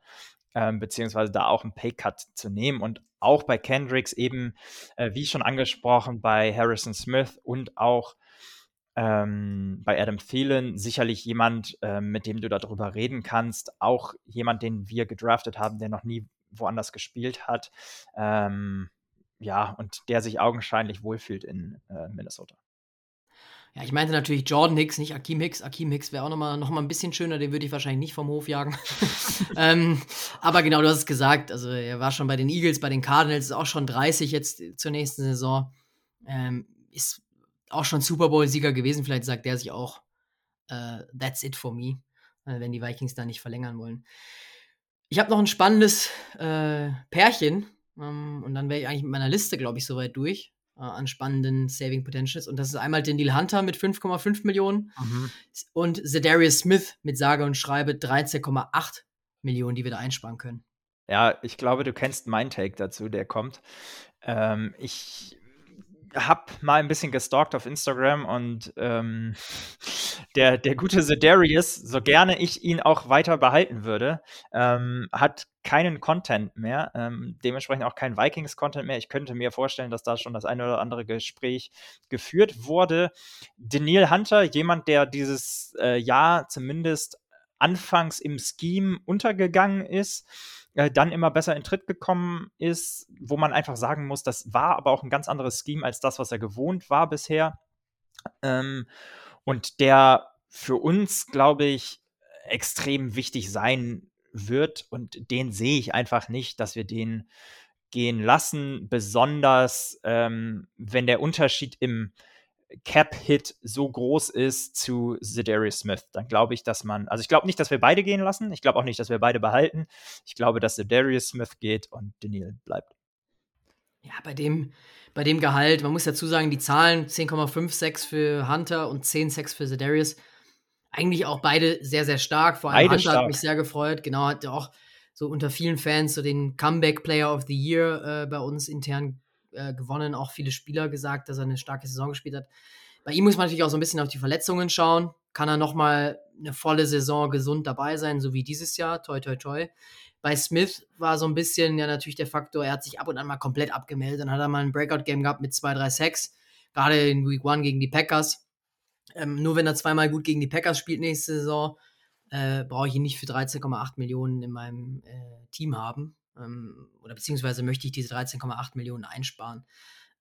A: ähm, beziehungsweise da auch einen Paycut zu nehmen und auch bei Kendricks eben, äh, wie schon angesprochen, bei Harrison Smith und auch ähm, bei Adam Thielen sicherlich jemand, äh, mit dem du darüber reden kannst, auch jemand, den wir gedraftet haben, der noch nie woanders gespielt hat, ähm, ja, und der sich augenscheinlich wohlfühlt in äh, Minnesota.
C: Ja, ich meinte natürlich Jordan Hicks, nicht Akeem Hicks. Akeem Hicks wäre auch noch mal, noch mal ein bisschen schöner, den würde ich wahrscheinlich nicht vom Hof jagen. ähm, aber genau, du hast es gesagt. Also er war schon bei den Eagles, bei den Cardinals, ist auch schon 30 jetzt zur nächsten Saison. Ähm, ist auch schon Super Bowl-Sieger gewesen. Vielleicht sagt der sich auch, uh, that's it for me, äh, wenn die Vikings da nicht verlängern wollen. Ich habe noch ein spannendes äh, Pärchen. Ähm, und dann wäre ich eigentlich mit meiner Liste, glaube ich, soweit durch äh, an spannenden Saving Potentials. Und das ist einmal den Deal Hunter mit 5,5 Millionen mhm. und Zedarius Smith mit sage und schreibe 13,8 Millionen, die wir da einsparen können.
A: Ja, ich glaube, du kennst meinen Take dazu, der kommt. Ähm, ich habe mal ein bisschen gestalkt auf Instagram und ähm, der, der gute Zedarius, so gerne ich ihn auch weiter behalten würde, ähm, hat keinen Content mehr, ähm, dementsprechend auch keinen Vikings-Content mehr. Ich könnte mir vorstellen, dass da schon das eine oder andere Gespräch geführt wurde. Daniel Hunter, jemand, der dieses äh, Jahr zumindest anfangs im Scheme untergegangen ist, äh, dann immer besser in Tritt gekommen ist, wo man einfach sagen muss, das war aber auch ein ganz anderes Scheme als das, was er gewohnt war bisher. Ähm, und der für uns, glaube ich, extrem wichtig sein wird und den sehe ich einfach nicht, dass wir den gehen lassen, besonders ähm, wenn der Unterschied im Cap-Hit so groß ist zu Zedarius Smith, dann glaube ich, dass man, also ich glaube nicht, dass wir beide gehen lassen. Ich glaube auch nicht, dass wir beide behalten. Ich glaube, dass Zedarius Smith geht und Daniel bleibt.
C: Ja, bei dem, bei dem Gehalt, man muss dazu sagen, die Zahlen 10,56 für Hunter und 10,6 für Zedarius, eigentlich auch beide sehr, sehr stark. Vor allem beide Hunter stark. hat mich sehr gefreut. Genau, hat auch so unter vielen Fans so den Comeback Player of the Year äh, bei uns intern äh, gewonnen, auch viele Spieler gesagt, dass er eine starke Saison gespielt hat. Bei ihm muss man natürlich auch so ein bisschen auf die Verletzungen schauen. Kann er nochmal eine volle Saison gesund dabei sein, so wie dieses Jahr? Toi, toi, toi. Bei Smith war so ein bisschen ja natürlich der Faktor, er hat sich ab und an mal komplett abgemeldet. Dann hat er mal ein Breakout-Game gehabt mit zwei, drei Sacks, gerade in Week One gegen die Packers. Ähm, nur wenn er zweimal gut gegen die Packers spielt nächste Saison, äh, brauche ich ihn nicht für 13,8 Millionen in meinem äh, Team haben ähm, oder beziehungsweise möchte ich diese 13,8 Millionen einsparen.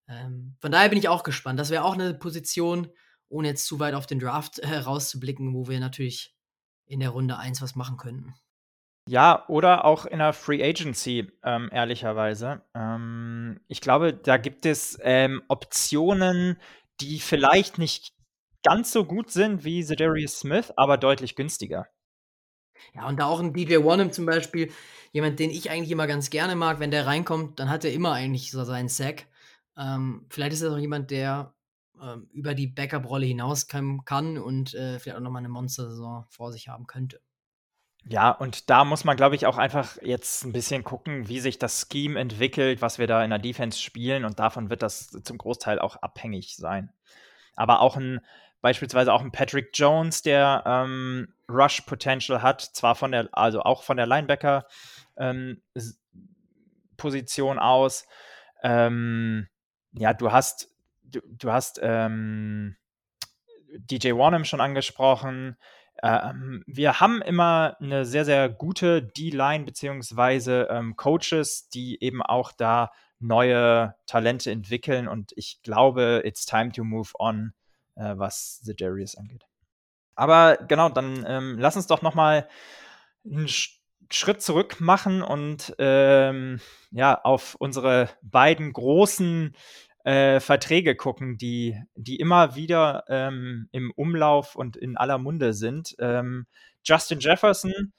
C: Ähm, von daher bin ich auch gespannt. Das wäre auch eine Position, ohne jetzt zu weit auf den Draft äh, rauszublicken, wo wir natürlich in der Runde 1 was machen könnten.
A: Ja, oder auch in der Free Agency, ähm, ehrlicherweise. Ähm, ich glaube, da gibt es ähm, Optionen, die vielleicht nicht ganz so gut sind wie Zedarius Smith, aber deutlich günstiger.
C: Ja, und da auch ein DJ Wanham zum Beispiel, jemand, den ich eigentlich immer ganz gerne mag, wenn der reinkommt, dann hat er immer eigentlich so seinen Sack. Ähm, vielleicht ist er auch jemand, der ähm, über die Backup-Rolle hinaus kann, kann und äh, vielleicht auch nochmal eine Monster-Saison vor sich haben könnte.
A: Ja, und da muss man, glaube ich, auch einfach jetzt ein bisschen gucken, wie sich das Scheme entwickelt, was wir da in der Defense spielen. Und davon wird das zum Großteil auch abhängig sein. Aber auch ein, beispielsweise auch ein Patrick Jones, der ähm, Rush Potential hat, zwar von der, also auch von der Linebacker ähm, Position aus. Ähm, ja, du hast, du, du hast ähm, DJ Warnham schon angesprochen. Ähm, wir haben immer eine sehr, sehr gute D-Line beziehungsweise ähm, Coaches, die eben auch da neue Talente entwickeln und ich glaube, it's time to move on, äh, was The Darius angeht. Aber genau, dann ähm, lass uns doch noch mal einen Schritt zurück machen und ähm, ja auf unsere beiden großen äh, Verträge gucken, die, die immer wieder ähm, im Umlauf und in aller Munde sind. Ähm, Justin Jefferson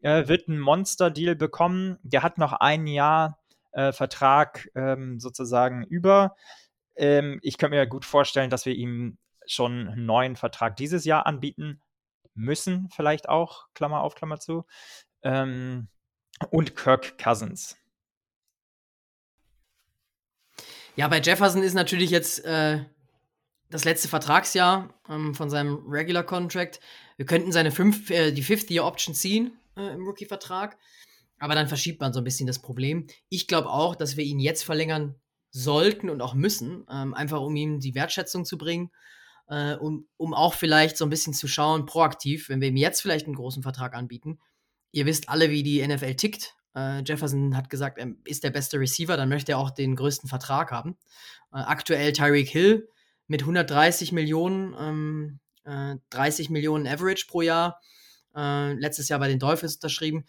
A: äh, wird einen Monster-Deal bekommen. Der hat noch ein Jahr äh, Vertrag ähm, sozusagen über. Ähm, ich könnte mir gut vorstellen, dass wir ihm schon einen neuen Vertrag dieses Jahr anbieten müssen, vielleicht auch, Klammer auf, Klammer zu. Ähm, und Kirk Cousins.
C: Ja, bei Jefferson ist natürlich jetzt äh, das letzte Vertragsjahr ähm, von seinem Regular Contract. Wir könnten seine fünf, äh, die Fifth-Year-Option ziehen äh, im Rookie-Vertrag, aber dann verschiebt man so ein bisschen das Problem. Ich glaube auch, dass wir ihn jetzt verlängern sollten und auch müssen, ähm, einfach um ihm die Wertschätzung zu bringen, äh, um, um auch vielleicht so ein bisschen zu schauen, proaktiv, wenn wir ihm jetzt vielleicht einen großen Vertrag anbieten. Ihr wisst alle, wie die NFL tickt. Äh, Jefferson hat gesagt, er ist der beste Receiver, dann möchte er auch den größten Vertrag haben. Äh, aktuell Tyreek Hill mit 130 Millionen, ähm, äh, 30 Millionen Average pro Jahr. Äh, letztes Jahr bei den Dolphins unterschrieben.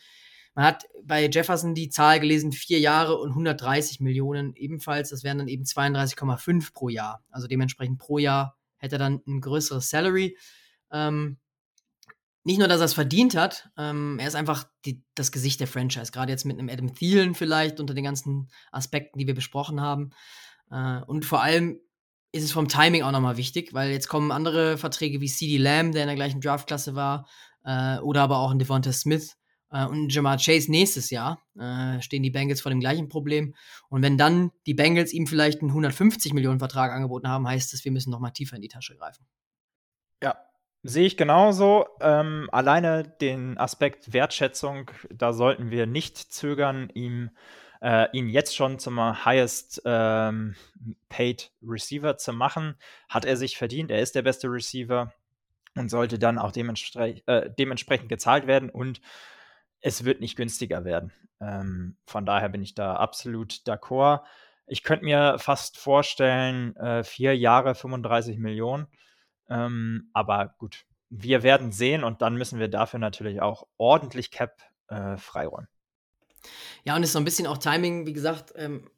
C: Man hat bei Jefferson die Zahl gelesen, vier Jahre und 130 Millionen ebenfalls. Das wären dann eben 32,5 pro Jahr. Also dementsprechend pro Jahr hätte er dann ein größeres Salary. Ähm, nicht nur, dass er es verdient hat, ähm, er ist einfach die, das Gesicht der Franchise. Gerade jetzt mit einem Adam Thielen vielleicht unter den ganzen Aspekten, die wir besprochen haben. Äh, und vor allem ist es vom Timing auch nochmal wichtig, weil jetzt kommen andere Verträge wie CD Lamb, der in der gleichen Draftklasse war, äh, oder aber auch ein Devonta Smith äh, und Jamar Chase nächstes Jahr. Äh, stehen die Bengals vor dem gleichen Problem. Und wenn dann die Bengals ihm vielleicht einen 150 Millionen Vertrag angeboten haben, heißt das, wir müssen nochmal tiefer in die Tasche greifen.
A: Ja, Sehe ich genauso. Ähm, alleine den Aspekt Wertschätzung, da sollten wir nicht zögern, ihm, äh, ihn jetzt schon zum highest ähm, paid Receiver zu machen. Hat er sich verdient, er ist der beste Receiver und sollte dann auch demenspre äh, dementsprechend gezahlt werden und es wird nicht günstiger werden. Ähm, von daher bin ich da absolut d'accord. Ich könnte mir fast vorstellen, äh, vier Jahre 35 Millionen ähm, aber gut, wir werden sehen und dann müssen wir dafür natürlich auch ordentlich Cap äh, freiräumen.
C: Ja, und es ist so ein bisschen auch Timing, wie gesagt, ähm,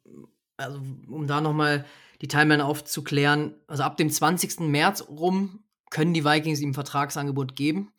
C: also um da nochmal die Timeline aufzuklären. Also ab dem 20. März rum können die Vikings ihm Vertragsangebot geben.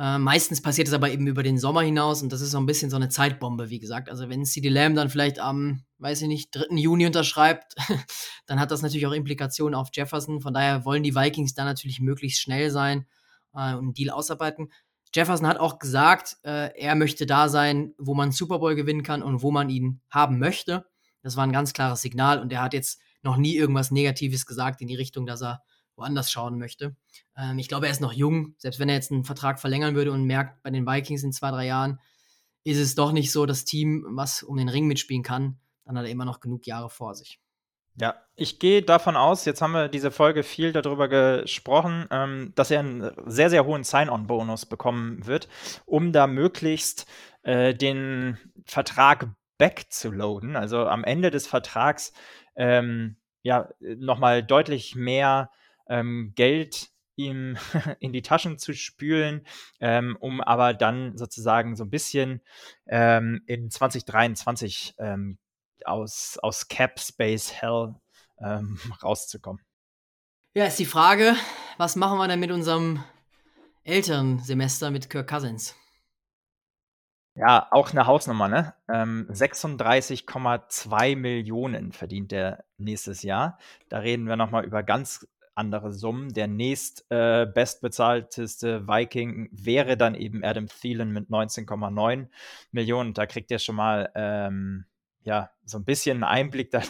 C: Äh, meistens passiert es aber eben über den Sommer hinaus und das ist so ein bisschen so eine Zeitbombe, wie gesagt. Also wenn CD Lamb dann vielleicht am, weiß ich nicht, 3. Juni unterschreibt, dann hat das natürlich auch Implikationen auf Jefferson. Von daher wollen die Vikings dann natürlich möglichst schnell sein äh, und einen Deal ausarbeiten. Jefferson hat auch gesagt, äh, er möchte da sein, wo man Super Bowl gewinnen kann und wo man ihn haben möchte. Das war ein ganz klares Signal und er hat jetzt noch nie irgendwas Negatives gesagt in die Richtung, dass er woanders schauen möchte. Ähm, ich glaube, er ist noch jung. Selbst wenn er jetzt einen Vertrag verlängern würde und merkt, bei den Vikings in zwei, drei Jahren ist es doch nicht so das Team, was um den Ring mitspielen kann, dann hat er immer noch genug Jahre vor sich.
A: Ja, ich gehe davon aus, jetzt haben wir diese Folge viel darüber gesprochen, ähm, dass er einen sehr, sehr hohen Sign-on-Bonus bekommen wird, um da möglichst äh, den Vertrag backzuloaden. Also am Ende des Vertrags ähm, ja nochmal deutlich mehr ähm, Geld ihm in die Taschen zu spülen, ähm, um aber dann sozusagen so ein bisschen ähm, in 2023 ähm, aus, aus Cap Space Hell ähm, rauszukommen.
C: Ja, ist die Frage, was machen wir denn mit unserem älteren Semester mit Kirk Cousins?
A: Ja, auch eine Hausnummer, ne? Ähm, 36,2 Millionen verdient er nächstes Jahr. Da reden wir nochmal über ganz andere Summen. Der nächst äh, bestbezahlteste Viking wäre dann eben Adam Thielen mit 19,9 Millionen. Da kriegt ihr schon mal ähm, ja, so ein bisschen einen Einblick da,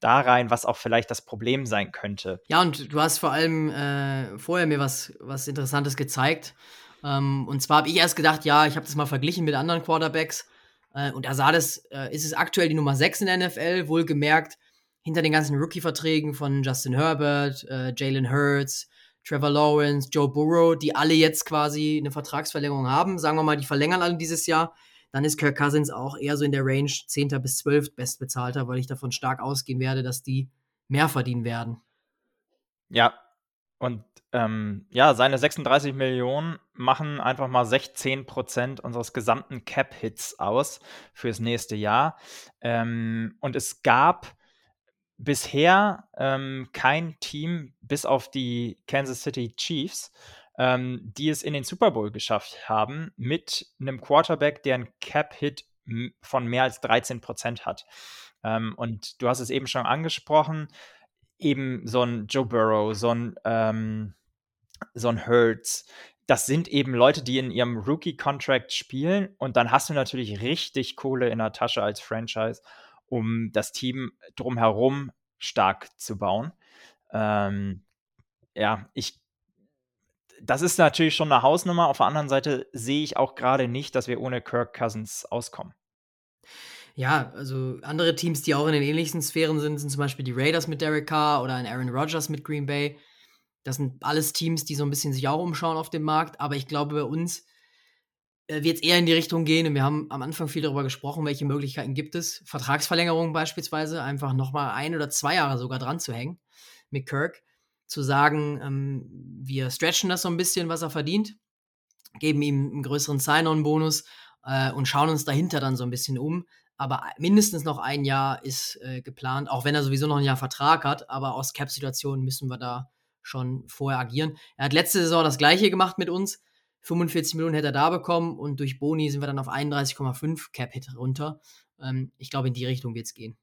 A: da rein, was auch vielleicht das Problem sein könnte.
C: Ja, und du hast vor allem äh, vorher mir was, was Interessantes gezeigt. Ähm, und zwar habe ich erst gedacht, ja, ich habe das mal verglichen mit anderen Quarterbacks. Äh, und da sah das, äh, ist es aktuell die Nummer 6 in der NFL, wohlgemerkt, hinter den ganzen Rookie-Verträgen von Justin Herbert, äh, Jalen Hurts, Trevor Lawrence, Joe Burrow, die alle jetzt quasi eine Vertragsverlängerung haben. Sagen wir mal, die verlängern alle dieses Jahr dann ist Kirk Cousins auch eher so in der Range 10. bis 12. bestbezahlter, weil ich davon stark ausgehen werde, dass die mehr verdienen werden.
A: Ja, und ähm, ja, seine 36 Millionen machen einfach mal 16 Prozent unseres gesamten Cap-Hits aus fürs nächste Jahr. Ähm, und es gab bisher ähm, kein Team, bis auf die Kansas City Chiefs, ähm, die es in den Super Bowl geschafft haben, mit einem Quarterback, der einen Cap-Hit von mehr als 13 Prozent hat. Ähm, und du hast es eben schon angesprochen, eben so ein Joe Burrow, so ein, ähm, so ein Hurts, das sind eben Leute, die in ihrem Rookie-Contract spielen und dann hast du natürlich richtig Kohle in der Tasche als Franchise, um das Team drumherum stark zu bauen. Ähm, ja, ich das ist natürlich schon eine Hausnummer. Auf der anderen Seite sehe ich auch gerade nicht, dass wir ohne Kirk Cousins auskommen.
C: Ja, also andere Teams, die auch in den ähnlichen Sphären sind, sind zum Beispiel die Raiders mit Derek Carr oder ein Aaron Rodgers mit Green Bay. Das sind alles Teams, die so ein bisschen sich auch umschauen auf dem Markt. Aber ich glaube, bei uns wird es eher in die Richtung gehen. Und wir haben am Anfang viel darüber gesprochen, welche Möglichkeiten gibt es. Vertragsverlängerungen beispielsweise, einfach nochmal ein oder zwei Jahre sogar dran zu hängen mit Kirk zu sagen, ähm, wir stretchen das so ein bisschen, was er verdient, geben ihm einen größeren Sign-on-Bonus äh, und schauen uns dahinter dann so ein bisschen um. Aber mindestens noch ein Jahr ist äh, geplant, auch wenn er sowieso noch ein Jahr Vertrag hat. Aber aus Cap-Situationen müssen wir da schon vorher agieren. Er hat letzte Saison das gleiche gemacht mit uns. 45 Millionen hätte er da bekommen und durch Boni sind wir dann auf 31,5 Cap-Hit runter. Ähm, ich glaube, in die Richtung wird es gehen.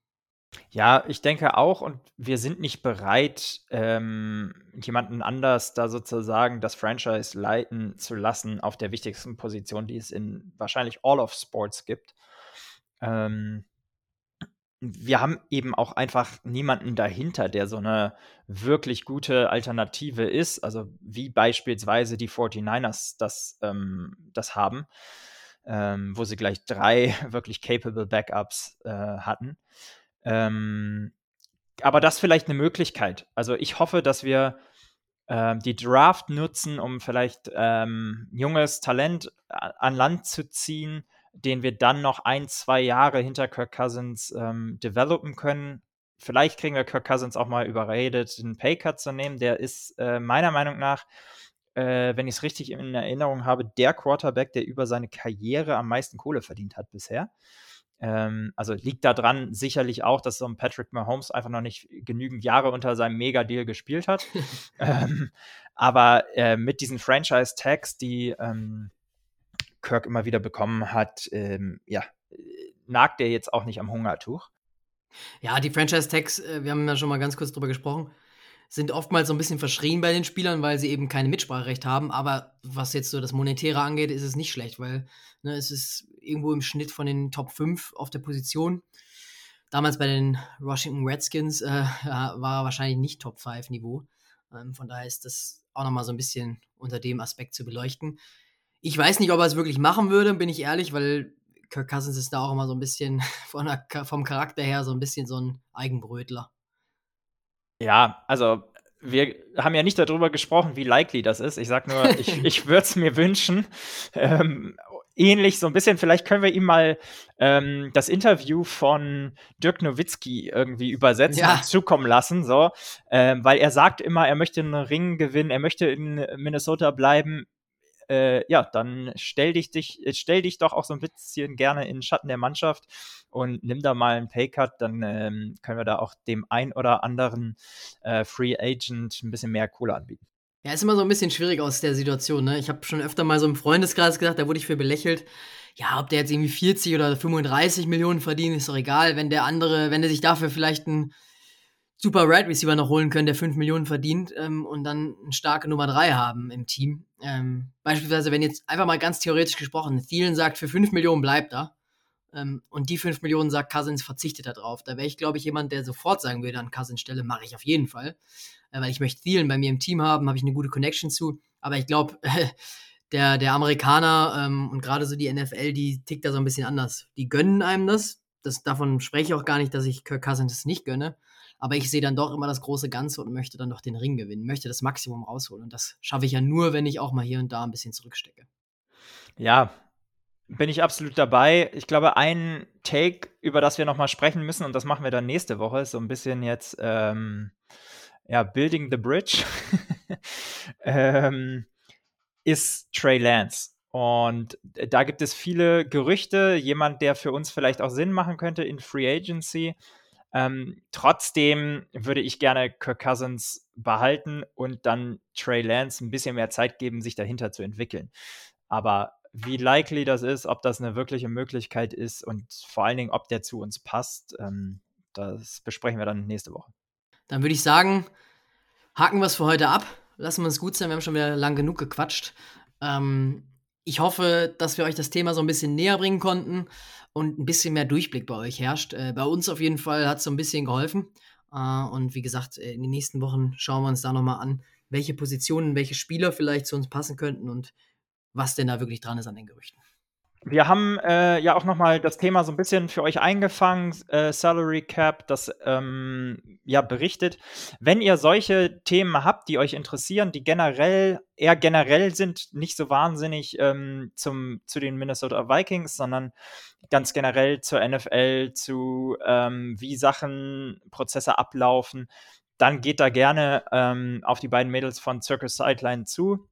A: Ja, ich denke auch und wir sind nicht bereit, ähm, jemanden anders da sozusagen das Franchise leiten zu lassen auf der wichtigsten Position, die es in wahrscheinlich all of Sports gibt. Ähm, wir haben eben auch einfach niemanden dahinter, der so eine wirklich gute Alternative ist, also wie beispielsweise die 49ers das, ähm, das haben, ähm, wo sie gleich drei wirklich capable Backups äh, hatten. Ähm, aber das vielleicht eine Möglichkeit. Also ich hoffe, dass wir äh, die Draft nutzen, um vielleicht ähm, junges Talent an Land zu ziehen, den wir dann noch ein, zwei Jahre hinter Kirk Cousins ähm, developen können. Vielleicht kriegen wir Kirk Cousins auch mal überredet, einen Paycut zu nehmen. Der ist äh, meiner Meinung nach, äh, wenn ich es richtig in Erinnerung habe, der Quarterback, der über seine Karriere am meisten Kohle verdient hat bisher. Ähm, also liegt daran sicherlich auch, dass so ein Patrick Mahomes einfach noch nicht genügend Jahre unter seinem Mega-Deal gespielt hat. ähm, aber äh, mit diesen Franchise-Tags, die ähm, Kirk immer wieder bekommen hat, ähm, ja, nagt er jetzt auch nicht am Hungertuch.
C: Ja, die Franchise-Tags, äh, wir haben ja schon mal ganz kurz drüber gesprochen, sind oftmals so ein bisschen verschrien bei den Spielern, weil sie eben kein Mitspracherecht haben. Aber was jetzt so das Monetäre angeht, ist es nicht schlecht, weil ne, es ist irgendwo im Schnitt von den Top 5 auf der Position. Damals bei den Washington Redskins äh, war er wahrscheinlich nicht Top 5 Niveau. Ähm, von daher ist das auch nochmal so ein bisschen unter dem Aspekt zu beleuchten. Ich weiß nicht, ob er es wirklich machen würde, bin ich ehrlich, weil Kirk Cousins ist da auch immer so ein bisschen von der, vom Charakter her so ein bisschen so ein Eigenbrötler.
A: Ja, also wir haben ja nicht darüber gesprochen, wie likely das ist. Ich sag nur, ich, ich würde es mir wünschen. Ähm, ähnlich so ein bisschen, vielleicht können wir ihm mal ähm, das Interview von Dirk Nowitzki irgendwie übersetzen ja. und zukommen lassen, so, ähm, weil er sagt immer, er möchte einen Ring gewinnen, er möchte in Minnesota bleiben äh, ja, dann stell dich, dich, äh, stell dich doch auch so ein bisschen gerne in den Schatten der Mannschaft und nimm da mal einen Paycut, dann ähm, können wir da auch dem ein oder anderen äh, Free Agent ein bisschen mehr Kohle anbieten.
C: Ja, ist immer so ein bisschen schwierig aus der Situation. Ne? Ich habe schon öfter mal so im Freundeskreis gesagt, da wurde ich für belächelt. Ja, ob der jetzt irgendwie 40 oder 35 Millionen verdient, ist doch egal. Wenn der andere, wenn der sich dafür vielleicht einen super Red Receiver noch holen können, der 5 Millionen verdient ähm, und dann eine starke Nummer 3 haben im Team. Ähm, beispielsweise, wenn jetzt einfach mal ganz theoretisch gesprochen, Thielen sagt, für 5 Millionen bleibt er ähm, und die 5 Millionen sagt, Cousins verzichtet darauf. Da wäre ich, glaube ich, jemand, der sofort sagen würde, an Cousins Stelle mache ich auf jeden Fall. Äh, weil ich möchte Thielen bei mir im Team haben, habe ich eine gute Connection zu. Aber ich glaube, der, der Amerikaner ähm, und gerade so die NFL, die tickt da so ein bisschen anders. Die gönnen einem das. das davon spreche ich auch gar nicht, dass ich Kirk Cousins das nicht gönne. Aber ich sehe dann doch immer das große Ganze und möchte dann doch den Ring gewinnen, möchte das Maximum rausholen. Und das schaffe ich ja nur, wenn ich auch mal hier und da ein bisschen zurückstecke.
A: Ja, bin ich absolut dabei. Ich glaube, ein Take, über das wir nochmal sprechen müssen, und das machen wir dann nächste Woche, ist so ein bisschen jetzt, ähm, ja, Building the Bridge, ähm, ist Trey Lance. Und da gibt es viele Gerüchte, jemand, der für uns vielleicht auch Sinn machen könnte in Free Agency. Ähm, trotzdem würde ich gerne Kirk Cousins behalten und dann Trey Lance ein bisschen mehr Zeit geben, sich dahinter zu entwickeln. Aber wie likely das ist, ob das eine wirkliche Möglichkeit ist und vor allen Dingen, ob der zu uns passt, ähm, das besprechen wir dann nächste Woche.
C: Dann würde ich sagen, haken wir es für heute ab. Lassen wir uns gut sein, wir haben schon wieder lang genug gequatscht. Ähm, ich hoffe, dass wir euch das Thema so ein bisschen näher bringen konnten und ein bisschen mehr Durchblick bei euch herrscht. Äh, bei uns auf jeden Fall hat es so ein bisschen geholfen. Äh, und wie gesagt, äh, in den nächsten Wochen schauen wir uns da nochmal an, welche Positionen, welche Spieler vielleicht zu uns passen könnten und was denn da wirklich dran ist an den Gerüchten.
A: Wir haben äh, ja auch nochmal das Thema so ein bisschen für euch eingefangen, äh, Salary Cap, das ähm, ja berichtet. Wenn ihr solche Themen habt, die euch interessieren, die generell eher generell sind, nicht so wahnsinnig ähm, zum, zu den Minnesota Vikings, sondern ganz generell zur NFL, zu ähm, wie Sachen, Prozesse ablaufen, dann geht da gerne ähm, auf die beiden Mädels von Circus Sideline zu.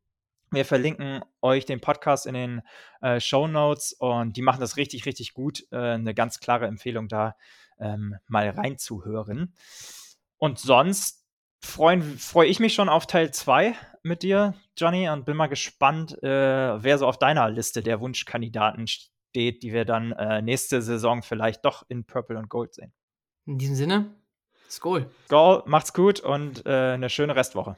A: Wir verlinken euch den Podcast in den äh, Show Notes und die machen das richtig, richtig gut. Äh, eine ganz klare Empfehlung da ähm, mal reinzuhören. Und sonst freue freu ich mich schon auf Teil 2 mit dir, Johnny, und bin mal gespannt, äh, wer so auf deiner Liste der Wunschkandidaten steht, die wir dann äh, nächste Saison vielleicht doch in Purple und Gold sehen.
C: In diesem Sinne, Skol.
A: Skol, macht's gut und äh, eine schöne Restwoche.